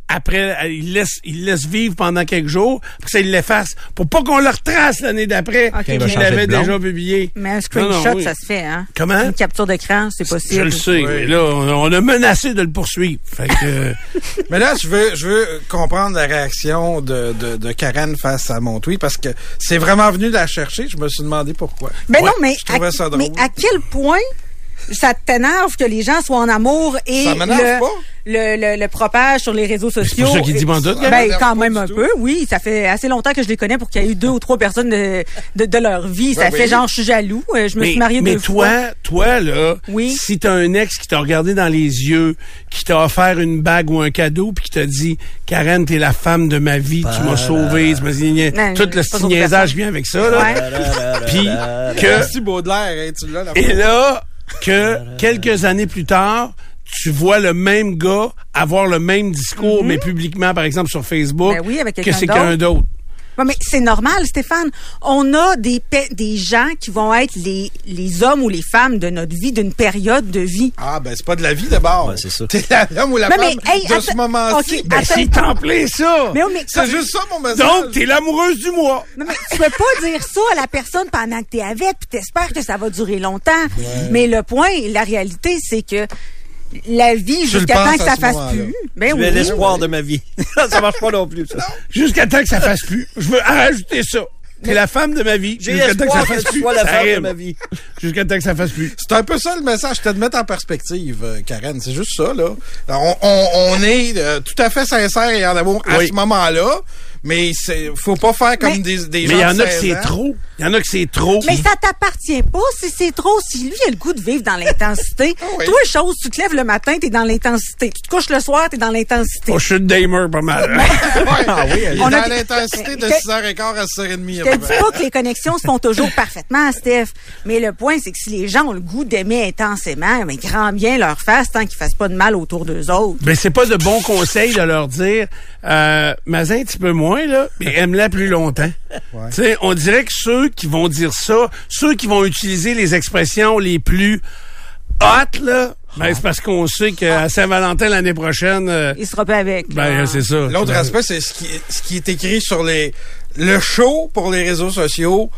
B: Après, euh, il laisse, il laisse vivre pendant quelques jours, puis ça, il l'efface. Pour pas qu'on le retrace l'année d'après,
A: Ok,
B: qu'il
A: il
B: l'avait
C: de
B: déjà publié.
A: Mais un screenshot,
B: non, oui.
A: ça se fait, hein?
B: Comment?
A: Une capture d'écran, c'est
B: Je
A: possible.
B: le sais, mais là, on, on a menacé de le poursuivre. Fait que,
J: Mais là, je veux, je veux comprendre la réaction de, de, de Karen face à mon tweet parce que c'est vraiment venu la chercher. Je me suis demandé pourquoi.
A: Mais
B: Ouais,
A: non, mais
J: je trouvais
A: à,
J: ça drôle.
A: mais à quel point ça t'énerve que les gens soient en amour et
J: Ça m'énerve
A: le,
J: pas?
A: le, le, le propage sur les réseaux sociaux.
B: pour ça qu'il dit bandoute,
A: Ben, quand même un
J: tout.
A: peu, oui. Ça fait assez longtemps que je les connais pour qu'il y ait eu deux ou trois personnes de, de, de leur vie. Ça
J: Ouais,
A: fait
J: oui.
A: genre, je suis jaloux. euh, Je me
B: mais,
A: suis mariée
B: mais
A: deux
B: toi,
A: fois.
B: toi, là,
A: Oui.
B: si t'as un ex qui t'a regardé dans les yeux, qui t'a offert une bague ou un cadeau, puis qui t'a dit, Karen, t'es la femme de ma vie, tu m'as sauvé, tu m'as dit,
A: Non,
B: tout le petit niaisage vient avec ça, là.
A: Ouais.
B: Puis que,
J: Merci Baudelaire, hein, tu l'as la
B: et là, que quelques années plus tard, tu vois le même gars avoir le même discours, mais publiquement, par exemple, sur Facebook,
A: Mm-hmm. Ben oui, avec
B: que c'est quelqu'un d'autre.
A: Ouais, mais c'est normal, Stéphane. On a des, des gens qui vont être les, les hommes ou les femmes de notre vie, d'une période de vie.
J: Ah, ben, c'est pas de la vie d'abord.
D: Ouais, c'est ça.
J: T'es l'homme ou la
A: Non,
J: femme
A: mais, hey,
J: de ce moment-ci.
A: ok,
B: Ben, c'est plein ça!
A: Mais, oui, mais
J: C'est juste ça, mon message.
B: Donc, t'es l'amoureuse du mois!
A: Non, mais tu peux pas dire ça à la personne pendant que t'es avec, puis t'espères que ça va durer longtemps. Mais le point, la réalité, c'est que la vie, jusqu'à temps que ça fasse plus. Ben oui.
D: l'espoir de ma vie. ça marche pas non plus, ça.
B: Jusqu'à temps que ça fasse plus. Je veux rajouter ça. T'es la femme de ma vie.
D: J'ai
B: Jusqu'à temps que ça
D: espoir
B: fasse
D: que tu
B: plus.
D: sois la
B: Ça
D: femme de ma vie.
B: Jusqu'à temps que ça fasse plus.
J: C'est un peu ça le message, c'était de mettre en perspective, euh, Karen. C'est juste ça, là. On, on- on est euh, tout à fait sincère et en amour à ce moment-là, Mais c'est faut pas faire comme
A: Mais-
J: des, des
B: Mais
J: gens
B: il y en a que
J: 16
B: c'est trop. Il y en a que c'est trop.
A: Mais ça t'appartient pas si c'est trop. Si lui a le goût de vivre dans l'intensité.
J: Ah oui.
A: Toi, chose, tu te lèves le matin, t'es dans l'intensité. Tu te couches le soir, t'es dans l'intensité.
B: Oh, je suis damer pas mal.
J: Ouais.
C: Ah oui,
J: Il est
A: On a
J: dans
A: des-
J: l'intensité de
A: Que-
J: 6h15 à 6h30.
A: Je te dis pas que les connexions se font toujours parfaitement, Steph. Mais le point, c'est que si les gens ont le goût d'aimer intensément, mais grand bien leur fasse tant qu'ils fassent pas de mal autour d'eux autres.
B: Ben, c'est pas de bons conseils de leur dire, euh, Mazin, un petit peu moins, là, mais aime-la plus longtemps. Tu sais, on dirait que ceux qui vont dire ça, ceux qui vont utiliser les expressions les plus hot, là, ben, c'est parce qu'on sait qu'à Saint-Valentin l'année prochaine, euh,
A: Ils se pas avec.
B: ben, c'est ça.
J: L'autre
B: Ben,
J: aspect, c'est ce qui, ce qui est écrit sur les le show pour les réseaux sociaux.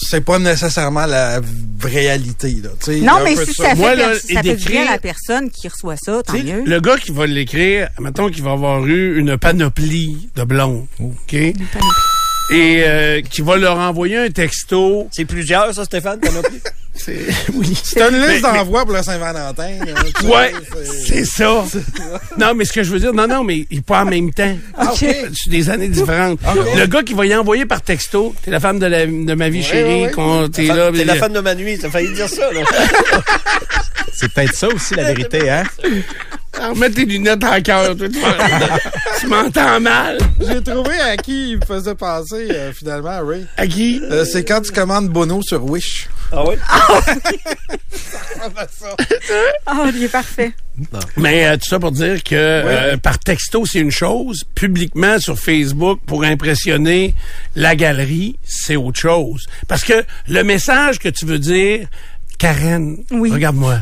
J: C'est pas nécessairement la réalité. Là.
A: Non, mais si
J: ça.
A: ça fait,
B: Moi, là,
A: ça fait du bien à la personne qui reçoit ça, tant mieux.
B: Le gars qui va l'écrire, mettons qu'il va avoir eu une panoplie de blondes, OK? Et euh, qui va leur envoyer un texto.
D: C'est plusieurs, ça, Stéphane, pris?
B: C'est oui.
J: C'est une liste
B: Mais-
J: d'envoi pour le Saint-Valentin.
B: Ouais,
J: c'est-
B: ça. Non, mais ce que je veux dire, non, non, mais il pas en même temps.
J: Ah, ok.
B: C'est des années différentes. Le gars qui va y envoyer par texto, t'es la femme de, la- de ma vie
J: Ouais,
B: chérie,
J: ouais.
B: t'es
D: T'es
B: là.
D: la
B: mais-
D: femme de ma nuit, t'as failli dire ça.
C: C'est peut-être ça aussi, la vérité, hein?
B: Ah, Mets tes lunettes en cœur, toi, tu m'en- tu m'entends mal.
J: J'ai trouvé à qui il me faisait penser, euh, finalement, Ray.
B: À qui?
J: Euh, c'est quand tu commandes Bono sur Wish.
D: Ah oui?
A: Ah, il est parfait.
B: Mais euh, tout ça pour dire que euh, par texto, c'est une chose. Publiquement sur Facebook, pour impressionner la galerie, c'est autre chose. Parce que le message que tu veux dire, Karen,
A: Oui.
B: regarde-moi,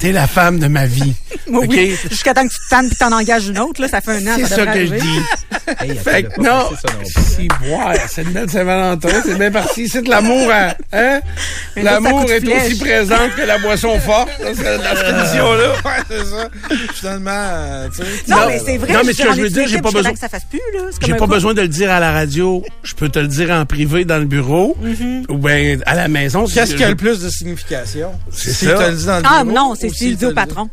B: t'es la femme de ma vie.
A: Oui,
B: OK?
A: oui. Jusqu'à temps que tu te tannes puis t'en engages une autre, là, ça fait un an.
B: C'est ça que je dis. Fait que non, si, c'est une belle Saint-Valentin, c'est bien parti. C'est de l'amour, à- hein? L'amour est
A: flèche.
B: aussi présente que la boisson forte, dans cette émission-là.
J: Ouais, c'est ça. Finalement, euh, tu sais.
A: Non,
B: Non,
A: mais c'est vrai.
B: non, mais ce que je veux dire, j'ai pas besoin-
A: que ça fasse plus, là.
B: J'ai pas besoin de le dire à la radio. Je peux te le dire en privé dans le bureau ou bien à la maison.
J: Qu'est-ce qui a le plus de signification?
B: C'est
J: Si
B: ça.
J: te le dit dans le
A: Ah, non, c'est
J: si
A: dit au
J: te le
A: patron.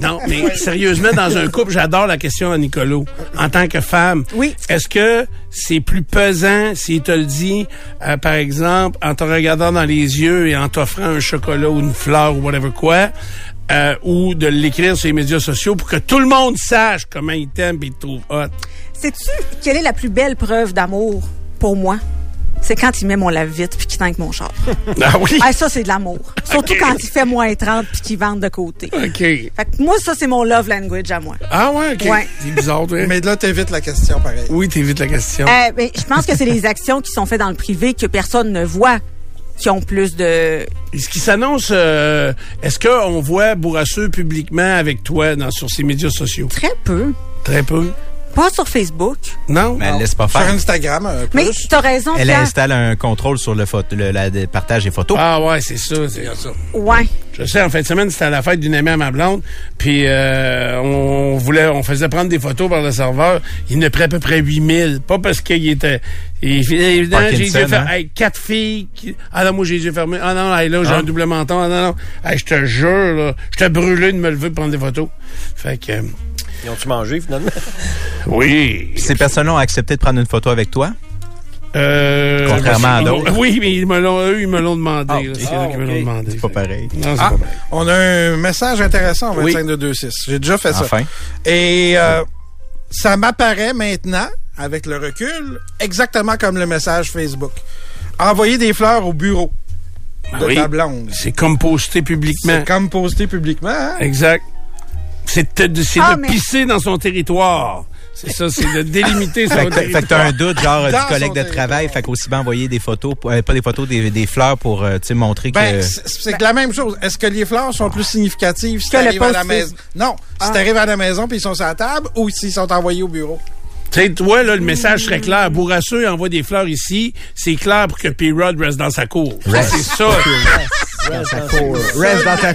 B: Non, mais sérieusement, dans un couple, j'adore la question à Nicolo. En tant que femme,
A: Oui.
B: est-ce que c'est plus pesant s'il te le dit, euh, par exemple, en te regardant dans les yeux et en t'offrant un chocolat ou une fleur ou whatever quoi, euh, ou de l'écrire sur les médias sociaux pour que tout le monde sache comment il t'aime et il te trouve hot?
A: Sais-tu quelle est la plus belle preuve d'amour pour moi? C'est quand il met mon lave-vite puis qu'il tanque mon char.
B: Ah oui?
A: ah, ça, c'est de l'amour. Surtout quand il fait moins 30 puis qu'il vente de côté.
B: OK.
A: Fait que moi, ça, c'est mon love language à moi.
B: Ah ouais, OK.
A: Ouais.
B: C'est bizarre, toi.
J: Mais là, t'évites la question, pareil.
B: Oui, t'évites la question.
A: Euh, ben, je pense que c'est les actions qui sont faites dans le privé que personne ne voit qui ont plus de...
B: Ce qui s'annonce, euh, est-ce qu'on voit Bourrasseux publiquement avec toi dans, sur ses médias sociaux?
A: Très peu.
B: Très peu.
A: Pas sur Facebook.
B: Non?
C: Mais elle laisse pas
J: Sur
C: faire.
J: Instagram, un peu.
A: Mais t'as raison,
C: Elle
A: Pierre.
C: installe un contrôle sur le, photo, le, la- le partage des photos.
B: Ah ouais, c'est ça, c'est ça.
A: Ouais.
B: Je sais, en fin de semaine, c'était à la fête d'une amie à ma blonde, puis euh, on voulait, on faisait prendre des photos par le serveur. Il ne pris à peu près 8000. Pas parce qu'il était... Il, évidemment, j'ai les yeux
C: Parkinson,
B: fermés.
C: hein?
B: Hey, quatre filles qui... Ah non, moi, j'ai les yeux fermés. Ah non, hey, là, j'ai
C: Ah.
B: un double menton. Ah non, non. Hey, je te jure, là, je t'ai brûlé de me lever pour prendre des photos. Fait que...
D: Ils ont-tu mangé, finalement?
B: oui.
C: Puis Ces personnes-là ont accepté de prendre une photo avec toi?
B: Euh,
C: Contrairement à d'autres.
B: Oui, mais ils me l'ont, eux, ils me l'ont demandé.
C: Ah,
B: là.
C: ok.
B: C'est eux qui me demandé.
C: C'est pas pareil.
B: Non,
J: Ah,
B: pas pareil.
J: on a un message intéressant au
B: Oui.
J: 25 de 26. J'ai déjà fait ça.
C: Enfin.
J: Et euh, ça m'apparaît maintenant, avec le recul, exactement comme le message Facebook. Envoyer des fleurs au bureau de
B: Ah Oui.
J: ta blonde.
B: C'est comme posté publiquement.
J: C'est comme posté publiquement. hein?
B: Exact. C'est de,
A: Ah,
B: de
A: mais-
B: pisser dans son territoire. C'est ça, c'est de délimiter son
C: Fait que, fait que t'as
B: territoire.
C: un doute, genre,
J: Dans
C: du collègue de travail,
J: territoire.
C: fait qu'aussi bien envoyer des photos, euh, pas des photos, des, des fleurs pour, euh, tu sais, montrer que...
J: Ben, c'est c'est que la même chose. Est-ce que les fleurs sont plus significatives si t'arrives à la maison? Non. Si
A: Ah.
J: t'arrives à la maison puis ils sont sur la table ou s'ils sont envoyés au bureau?
B: Tu sais, toi, là, le message serait clair. Bourrasseux envoie des fleurs ici. C'est clair pour que P-Rod reste dans sa cour.
C: Reste.
B: C'est ça.
C: Reste dans ta cour, mon.
D: Reste dans ta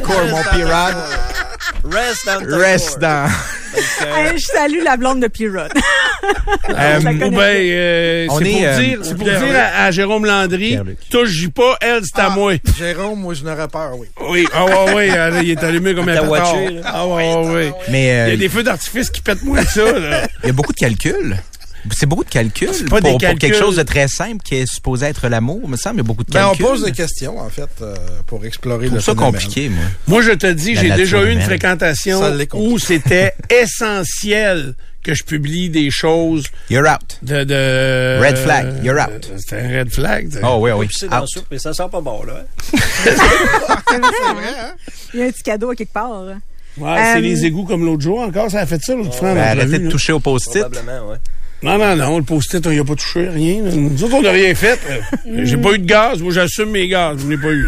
C: Dans...
A: Hey, je salue la blonde de Pirate.
B: Euh, ben, euh,
C: On
B: c'est
C: est,
B: pour
C: euh,
B: dire, c'est pour dire à, à Jérôme Landry, touche pas, elle, c'est à
J: Ah,
B: moi.
J: Jérôme, moi, je n'aurais peur, oui.
B: Oui, ah ouais, ouais, euh, il est allumé comme un
D: watché.
B: Ah ouais, ouais, ouais.
C: Mais
B: Il y a des feux d'artifice qui pètent moins que ça, là.
C: il y a beaucoup de calculs. C'est beaucoup de calculs
B: C'est
C: pour,
B: pas
C: pour quelque chose de très simple qui est supposé être l'amour. Il me semble qu'il y a beaucoup de
J: Ben, on
C: calculs.
J: pose des questions, en fait, euh, pour explorer le
C: ça
J: phénomène.
C: compliqué, moi.
B: Moi, je te dis, j'ai déjà eu une fréquentation où c'était essentiel que je publie des choses
C: You're out.
B: de... de
C: Red flag, you're out.
B: Euh, C'était un red flag. t'sais.
C: Oh oui, oui.
D: Puis c'est dans soupe, mais ça sent pas bon, là.
A: Il y a un petit cadeau à quelque part.
B: Ouais, c'est
A: Euh,
B: les égouts comme l'autre jour encore. Ça a fait ça l'autre fois.
C: Ben, arrêtez de toucher au post-it.
D: Probablement, ouais.
B: Non, non, non, le post-it, on n'y a pas touché, rien. Nous autres, on n'a rien fait. Euh, J'ai pas eu de gaz. Moi, j'assume mes gaz. Je n'ai pas eu.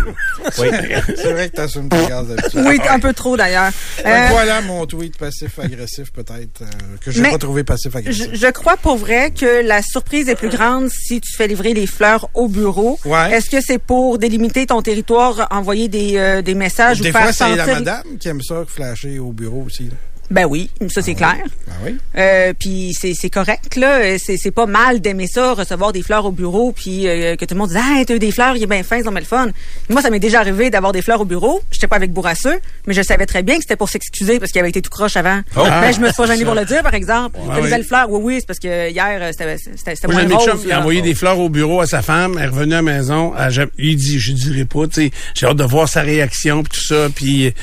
C: Oui.
J: C'est vrai que t'assumes tes gaz d'habitude.
A: Oui, un peu trop d'ailleurs. Euh,
J: voilà mon tweet passif-agressif, peut-être, euh, que j'ai
A: Mais-
J: pas trouvé
A: je,
J: passif-agressif.
A: je crois pour vrai que la surprise est plus grande si tu fais livrer les fleurs au bureau.
J: Ouais.
A: Est-ce que c'est pour délimiter ton territoire, envoyer des, euh, des messages
J: Des
A: ou faire
J: fois, c'est
A: sentir...
J: la madame qui aime ça, flasher au bureau aussi. là.
A: Ben oui, ça c'est clair.
J: Ben oui.
A: Euh, puis c'est c'est correct là, c'est c'est pas mal d'aimer ça, recevoir des fleurs au bureau, puis euh, que tout le monde dise ah t'as eu des fleurs, il est bien fin, ils ont bien le fun. Moi ça m'est déjà arrivé d'avoir des fleurs au bureau, j'étais pas avec Bourrasseux, mais je savais très bien que c'était pour s'excuser parce qu'il avait été tout croche avant.
B: Oh.
A: Ben je me suis pas gêné pour le dire par exemple. T'as
B: oui.
A: des belles fleurs, oui oui, c'est parce que hier euh, c'était moins
B: de chum,
A: rose.
B: il a envoyé des fleurs au bureau à sa femme. Elle est revenue à la maison. Elle il dit, je dirais pas, tu sais, j'ai hâte de voir sa réaction, puis tout ça. Puis,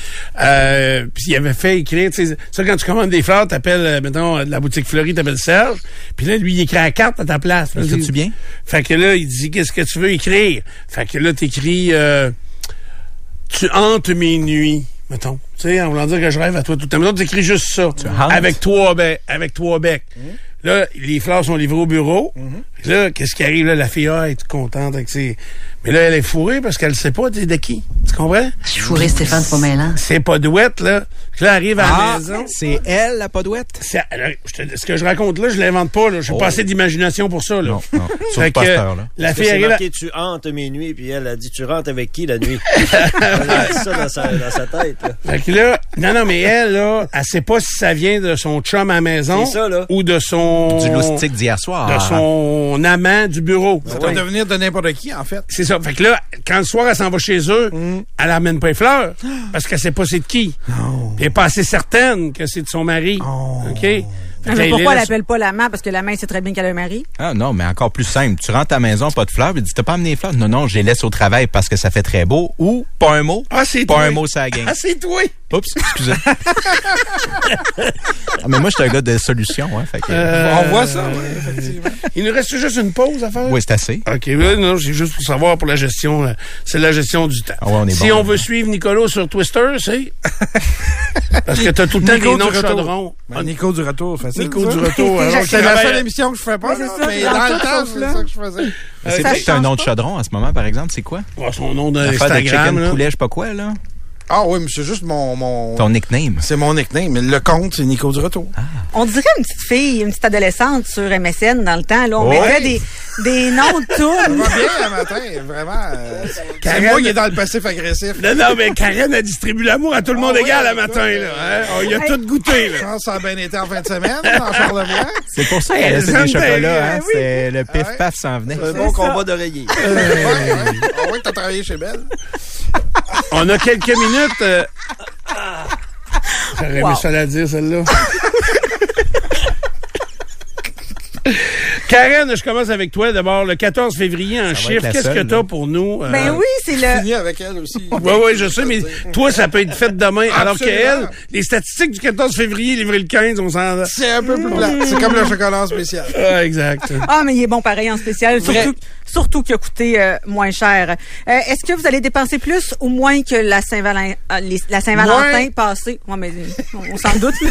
B: euh, puis il avait fait écrire, tu sais, ça, quand tu commandes des fleurs, t'appelles, euh, mettons, de la boutique fleurie, t'appelles Serge. Puis là, lui, il écrit la carte à ta place.
C: Le fais-tu bien?
B: Fait que là, il dit, qu'est-ce que tu veux écrire? Fait que là, t'écris, euh, tu hantes mes nuits, mettons. Tu sais, en voulant dire que je rêve à toi tout le temps. Mettons, t'écris juste ça.
C: hantes?
B: Avec trois becs. Avec trois becs. Là, les fleurs sont livrées au bureau. Là, qu'est-ce qui arrive? Là, la fille, ah, elle est contente avec ses... Mais là, elle est fourrée parce qu'elle sait pas, de qui? Tu comprends?
K: Je suis fourré Stéphane Pomélin.
B: C'est pas douette, là. Puis là, elle arrive à la
C: Ah,
B: maison.
C: c'est elle, la podouette?
B: C'est- alors, je te- ce que je raconte là, je l'invente pas. Là. J'ai
C: Oh.
B: pas assez d'imagination pour ça. Là.
C: Non, non. À
B: que
C: heure-là.
B: La fille arrive
D: marqué tu hantes mes nuits, puis elle a dit tu rentres avec qui la nuit? elle a dit ça dans sa, dans sa tête. Là.
B: Fait que là, non, non, mais elle, là, elle sait pas si ça vient de son chum à la maison
D: C'est ça, là.
B: ou de son...
C: Du loustique d'hier soir.
B: De son amant du bureau.
J: Ça peut devenir de n'importe qui, en fait.
B: C'est ça. Fait que là, quand le soir, elle s'en va chez eux, elle amène pas les fleurs parce qu'elle sait pas c'est de qui. Puis elle est pas assez certaine que c'est de son mari. OK?
A: Mais
B: là,
A: pourquoi elle appelle pas l'amant? Parce que l'amant, il sait très bien qu'elle a un mari.
C: Ah non, mais encore plus simple. Tu rentres à la maison, pas de fleurs, il dit T'as pas amené les fleurs? Non, non, je les laisse au travail parce que ça fait très beau. Ou pas un mot.
B: Ah, c'est
C: Pas
B: toi.
C: un mot, ça gagne.
B: Ah, c'est toi!
C: Oups, excusez. Ah, mais moi, je suis un gars de solution, hein. Fait que,
B: Euh,
J: On voit ça, oui, effectivement.
B: Il nous reste juste une pause à faire?
C: Oui, c'est assez.
B: OK, là, non, c'est juste pour savoir pour la gestion, euh, c'est la gestion du temps.
C: Ah ouais, on est
B: si
C: bon,
B: on veut suivre Nicolas sur Twister, c'est... Parce que t'as tout le temps
J: Nico
B: des noms chaudrons.
J: Ben, Nico du retour, facile.
B: Nico
J: ça.
B: du retour.
J: C'est la seule émission que je fais pas,
A: Ouais, ça,
J: mais
A: dans
J: dans
A: le temps,
J: c'est ça que je faisais.
C: c'est
A: ça
C: vrai que t'as un nom de chaudron en ce moment, par exemple, c'est quoi?
B: Son nom
C: de
B: d'Instagram,
C: chicken,
B: là.
C: poulet, je sais pas quoi, là.
J: Ah oui, mais c'est juste mon... mon...
C: Ton nickname.
J: C'est mon nickname, mais le compte, c'est Nico du retour.
A: On dirait une petite fille, une petite adolescente sur MSN dans le temps. Là, on
J: Ouais.
A: mettait des, des noms de
J: Ça
A: tunes.
J: va bien le matin, vraiment. euh,
B: Karen-
J: moi qui est dans le passif agressif.
B: Non, non, mais Karen a distribué l'amour à tout le monde
J: Ah
B: égal
J: ouais,
B: le matin, là. Hein? Oh, il a tout goûté, là.
J: Je pense que ça a bien été en fin de semaine, dans Charlevoix.
C: C'est pour ça qu'elle a des chocolats, hein.
A: oui.
C: C'est le
J: Ah
C: pif-paf s'en venait.
D: Un bon combat d'oreiller.
J: Ouais. Ah oui, t'as travaillé chez Belle.
B: On a quelques minutes. euh, J'aurais aimé
A: Wow.
B: ça la dire, celle-là. Karen, je commence avec toi. D'abord, le 14 février en
C: la
B: qu'est-ce que t'as
C: là.
B: pour nous? euh,
A: Ben oui, c'est le...
J: Fini avec elle aussi.
B: Oui, oui, je sais, mais toi, ça peut être fait demain. Alors
J: Absolument.
B: qu'elle, les statistiques du 14 février, livré le 15, on s'en...
J: C'est un peu plus plat. C'est comme le chocolat spécial.
B: Ah, exact.
A: Ah, mais il est bon pareil en spécial,
J: Vrai.
A: surtout, surtout qu'il a coûté euh, moins cher. Euh, Est-ce que vous allez dépenser plus ou moins que la Saint-Valentin euh, les- la Saint-Valentin
J: Moins.
A: passée? Ouais, mais on s'en doute.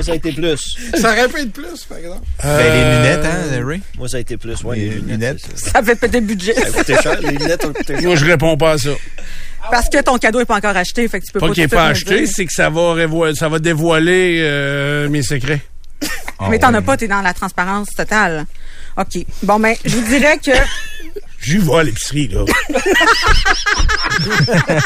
D: Moi, ça a été plus.
J: Ça aurait pu être plus, par exemple.
C: Ben, les lunettes, hein, Ray?
D: Moi, ça a été plus. Ouais,
C: Les
D: les lunettes. ça.
A: Ça fait peut-être le budget.
D: Ça a coûté cher. Les lunettes ont coûté cher.
B: Moi, je réponds pas à ça.
A: Parce que ton cadeau est pas encore acheté, fait que tu peux pas
B: Pas qu'il n'est pas acheté, c'est que ça va, révo- ça va dévoiler euh, mes secrets.
A: Mais t'en as pas, t'es dans la transparence totale. OK. Bon, ben, je vous dirais que...
B: J'y vais à l'épicerie, là.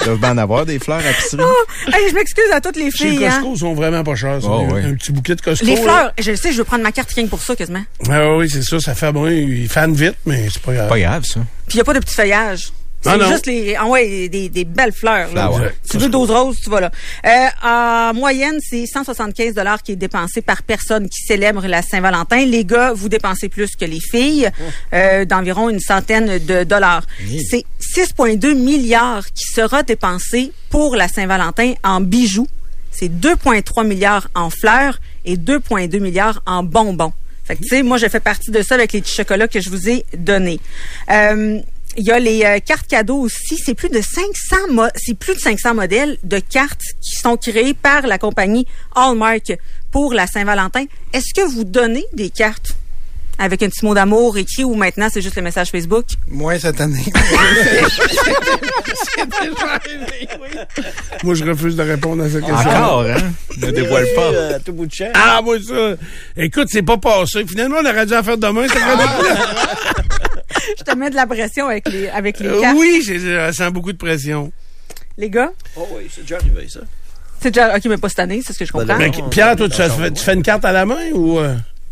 C: Ils doivent en avoir des fleurs à.
A: Hey, je m'excuse à toutes les
B: Chez
A: filles. Hein.
B: Costco, ils sont vraiment pas chers.
C: Oh,
B: un,
C: oui.
B: un petit bouquet de Costco.
A: Les
B: là.
A: fleurs, je le sais, je veux prendre ma carte rien que pour ça, quasiment.
B: Ah oui, c'est ça, ça fait bon. Ils fanent vite, mais c'est pas grave.
C: Pas grave, ça.
A: Puis il n'y a pas de petit feuillage. C'est juste les, ah ouais, des, des belles fleurs. Là. Tu veux 12 roses, tu vas là. Euh, en moyenne, c'est 175 dollars qui est dépensé par personne qui célèbre la Saint-Valentin. Les gars, vous dépensez plus que les filles, euh, d'environ une centaine de dollars. C'est 6,2 milliards qui sera dépensé pour la Saint-Valentin en bijoux. C'est 2,3 milliards en fleurs et 2,2 milliards en bonbons. Fait que, tu sais, moi, je fais partie de ça avec les petits chocolats que je vous ai donnés. Euh, il y a les euh, cartes cadeaux aussi. C'est plus de 500 mo- c'est plus de 500 modèles de cartes qui sont créées par la compagnie Hallmark pour la Saint-Valentin. Est-ce que vous donnez des cartes avec un petit mot d'amour écrit ou maintenant c'est juste le message Facebook?
J: Moins cette année.
B: Moi, je refuse de répondre à cette question.
C: Encore, hein? Ne dévoile pas.
D: Euh, à tout bout de champ.
B: Ah, moi, ça. Écoute, c'est pas passé. Finalement, on aurait dû en faire demain. ça
A: Je te mets de la pression avec les avec les
B: Euh,
A: cartes.
B: oui, j'ai- je sens beaucoup de pression.
A: Les gars,
D: Oh oui, c'est déjà arrivé, ça.
A: c'est déjà OK mais pas cette année, c'est ce que je comprends.
B: Mais, Pierre, toi, tu fais, tu fais une carte à la main ou...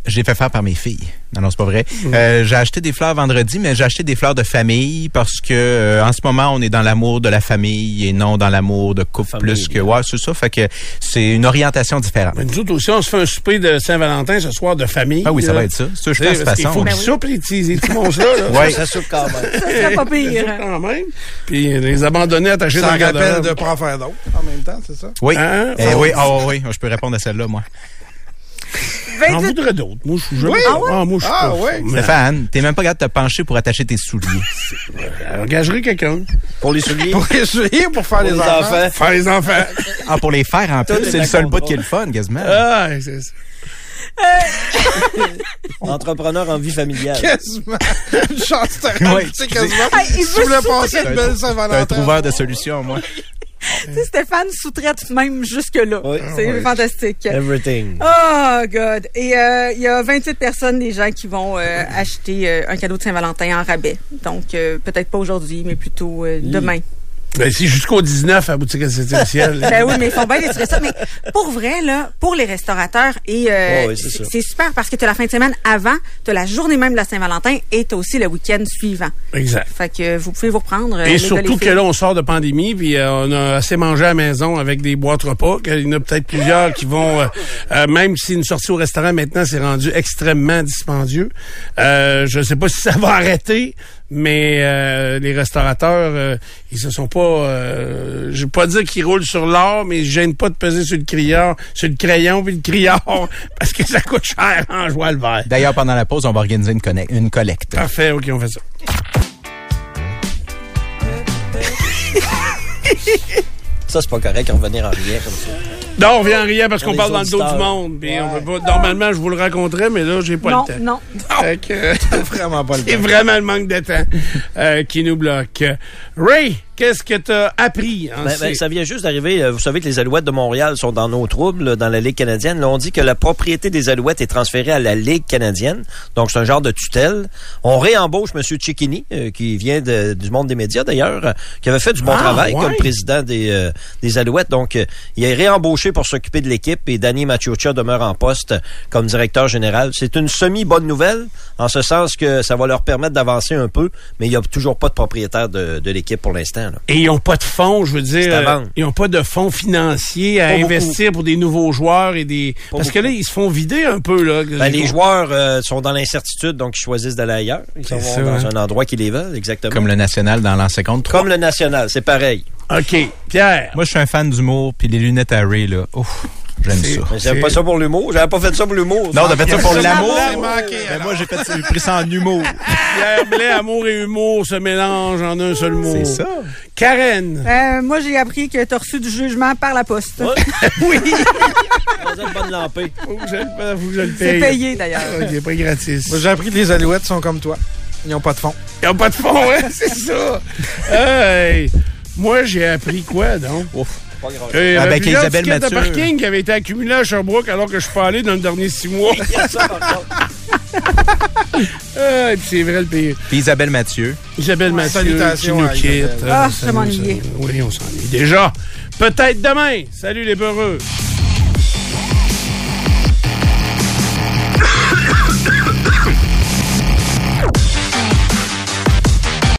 C: Je l'ai fait faire par mes filles. Non, non, c'est pas vrai. Euh, j'ai acheté des fleurs vendredi, mais j'ai acheté des fleurs de famille parce que euh, en ce moment, on est dans l'amour de la famille et non dans l'amour de couple
D: Famille,
C: plus que ouais, c'est ça. Fait que c'est une orientation différente.
B: Mais nous autres aussi, on se fait un souper de Saint-Valentin ce soir de famille.
C: Ah oui, ça
B: là.
C: va être ça. Ça, je pense façon.
B: faut
C: là.
B: qu'ils soupent, les petits, les petits monstres là.
C: Ouais.
D: Ça soupe quand même.
A: Ça serait pas pire.
B: soupe quand même. Puis les abandonner attachés dans le garde-robe.
J: de pas en faire d'autres en même temps, c'est ça?
C: Oui.
B: Hein?
C: Eh oui, ah oui, je peux répondre à celle-là, moi.
B: J'en
A: 28
B: voudrais d'autres. Moi, je suis jamais.
J: Oui?
B: Ah, moi, je suis
J: Ah,
B: pas.
J: ouais.
C: Stéphane, t'es même pas capable de te pencher pour attacher tes souliers.
B: engagerai quelqu'un.
D: Pour les souliers?
J: Pour essayer, pour faire
D: Pour
J: les,
D: les
J: enfants.
D: enfants.
B: Faire les enfants.
C: Ah, pour les faire en plus,
D: est
C: c'est le seul bout qui est le fun, quasiment.
B: Ah, c'est ça.
D: Entrepreneur en vie familiale.
J: Quasiment. Une chance de
C: Oui.
J: tu sais, quasiment.
A: Ah, il
J: voulais
A: souffrir.
J: passer une belle
C: T'es un
J: Saint-Valentin.
C: trouveur de solutions, moi.
A: Tu sais, Stéphane sous-traite même jusque-là.
D: Oui.
A: C'est
D: Oui.
A: fantastique.
D: Everything.
A: Oh, God. Et euh, il y a 28 personnes, des gens qui vont euh, acheter euh, un cadeau de Saint-Valentin en rabais. Donc, peut-être pas aujourd'hui, mais plutôt demain.
B: Ben, c'est jusqu'au 19 à boutique à 7 ciel.
A: Ben oui, mais ils font bien des trucs ça. Mais pour vrai, là, pour les restaurateurs, et euh,
D: Oh oui, c'est
A: super parce que tu as la fin de semaine avant, tu as la journée même de la Saint-Valentin et tu as aussi le week-end suivant.
B: Exact.
A: Fait que vous pouvez vous reprendre. euh, les
B: Et surtout
A: les
B: que là, on sort de pandémie, puis euh, on a assez mangé à la maison avec des boîtes repas. qu'il y en a peut-être plusieurs qui vont, euh, euh, même si une sortie au restaurant maintenant, c'est rendu extrêmement dispendieux. Euh, je ne sais pas si ça va arrêter, mais euh, les restaurateurs, euh, ils se sont pas, euh, je vais pas dire qu'ils roulent sur l'or, mais ils gênent pas de peser sur le criard, sur le crayon puis le criard, parce que ça coûte cher en joie le verre.
C: D'ailleurs, pendant la pause, on va organiser une, connect- une collecte.
B: Parfait, ok, on fait ça.
D: Ça, c'est pas correct, revenir en rien comme ça.
B: Non, on vient en riant parce qu'on parle dans le dos du monde. Puis on peut pas, normalement, je vous le raconterais, mais là, j'ai pas
A: Non,
B: le temps.
A: non.
B: Fait que,
J: Vraiment pas le
B: c'est
J: temps.
B: vraiment le manque de temps euh, qui nous bloque. Ray, qu'est-ce que tu as appris en
D: Ben, ben, ça vient juste d'arriver. Euh, Vous savez que les Alouettes de Montréal sont dans nos troubles dans la Ligue canadienne. Là, on dit que la propriété des Alouettes est transférée à la Ligue canadienne. Donc, c'est un genre de tutelle. On réembauche M. Cicchini, euh, qui vient de- du monde des médias d'ailleurs, euh, qui avait fait du bon
B: Ah,
D: travail
B: ouais.
D: comme président des, euh, des Alouettes. Donc, il est réembauché pour s'occuper de l'équipe et Danny Machiocha demeure en poste comme directeur général. C'est une semi-bonne nouvelle, en ce sens que ça va leur permettre d'avancer un peu, mais il n'y a toujours pas de propriétaire de, de l'équipe pour l'instant. Là.
B: Et ils n'ont pas de fonds, je veux dire. Euh, ils n'ont pas de fonds financiers à
D: Pas
B: investir pour des nouveaux joueurs et des.
D: Pas
B: Parce que là, ils se font vider un peu, là.
D: Ben, les joueurs euh, sont dans l'incertitude, donc ils choisissent d'aller ailleurs. Ils sont
B: ça,
D: dans
B: hein.
D: un endroit qui les veulent, exactement.
C: Comme le national dans l'an 53.
D: Comme le national, c'est pareil.
B: OK. Pierre.
C: Moi, je suis un fan d'humour, puis les lunettes à Ray, là. Ouf, j'aime
B: C'est-
C: ça.
D: Mais j'aime
B: C'est-
D: pas ça pour l'humour. J'avais pas fait ça pour l'humour.
C: Non, t'as fait ça pour
J: C'est
C: l'amour.
J: manqué,
C: Ben, moi, j'ai fait pris ça en humour.
B: Pierre Blais, amour et humour se mélangent en un seul mot.
C: C'est ça.
B: Karen.
A: Euh, moi, j'ai appris que tu as reçu du jugement par la poste.
B: oui. Faut que je le, faut que je le
A: C'est
B: paye.
A: payé, d'ailleurs.
B: OK, pas gratis.
J: Moi, J'ai appris que les alouettes sont comme toi. Ils n'ont pas de fond.
B: Ils n'ont pas de fond, hein, c'est ça. Hey, moi, j'ai appris quoi, donc?
D: Pas grave.
B: Il y
C: Ah,
B: avait
C: ben,
B: plusieurs
C: qu'Isabelle
B: tickets de
C: Mathieu.
B: parking qui avaient été accumulés à Sherbrooke alors que je suis pas allé dans le dernier six mois.
D: Il y a ça, par contre.
B: Ah, et puis c'est vrai le pire.
C: Puis Isabelle Mathieu.
B: Isabelle Mathieu qui
J: salutations
B: nous quitte.
J: Isabelle.
A: Ah,
B: ça
A: je m'ennuyais.
B: Oui, on s'ennuie déjà. Peut-être demain. Salut les peureux.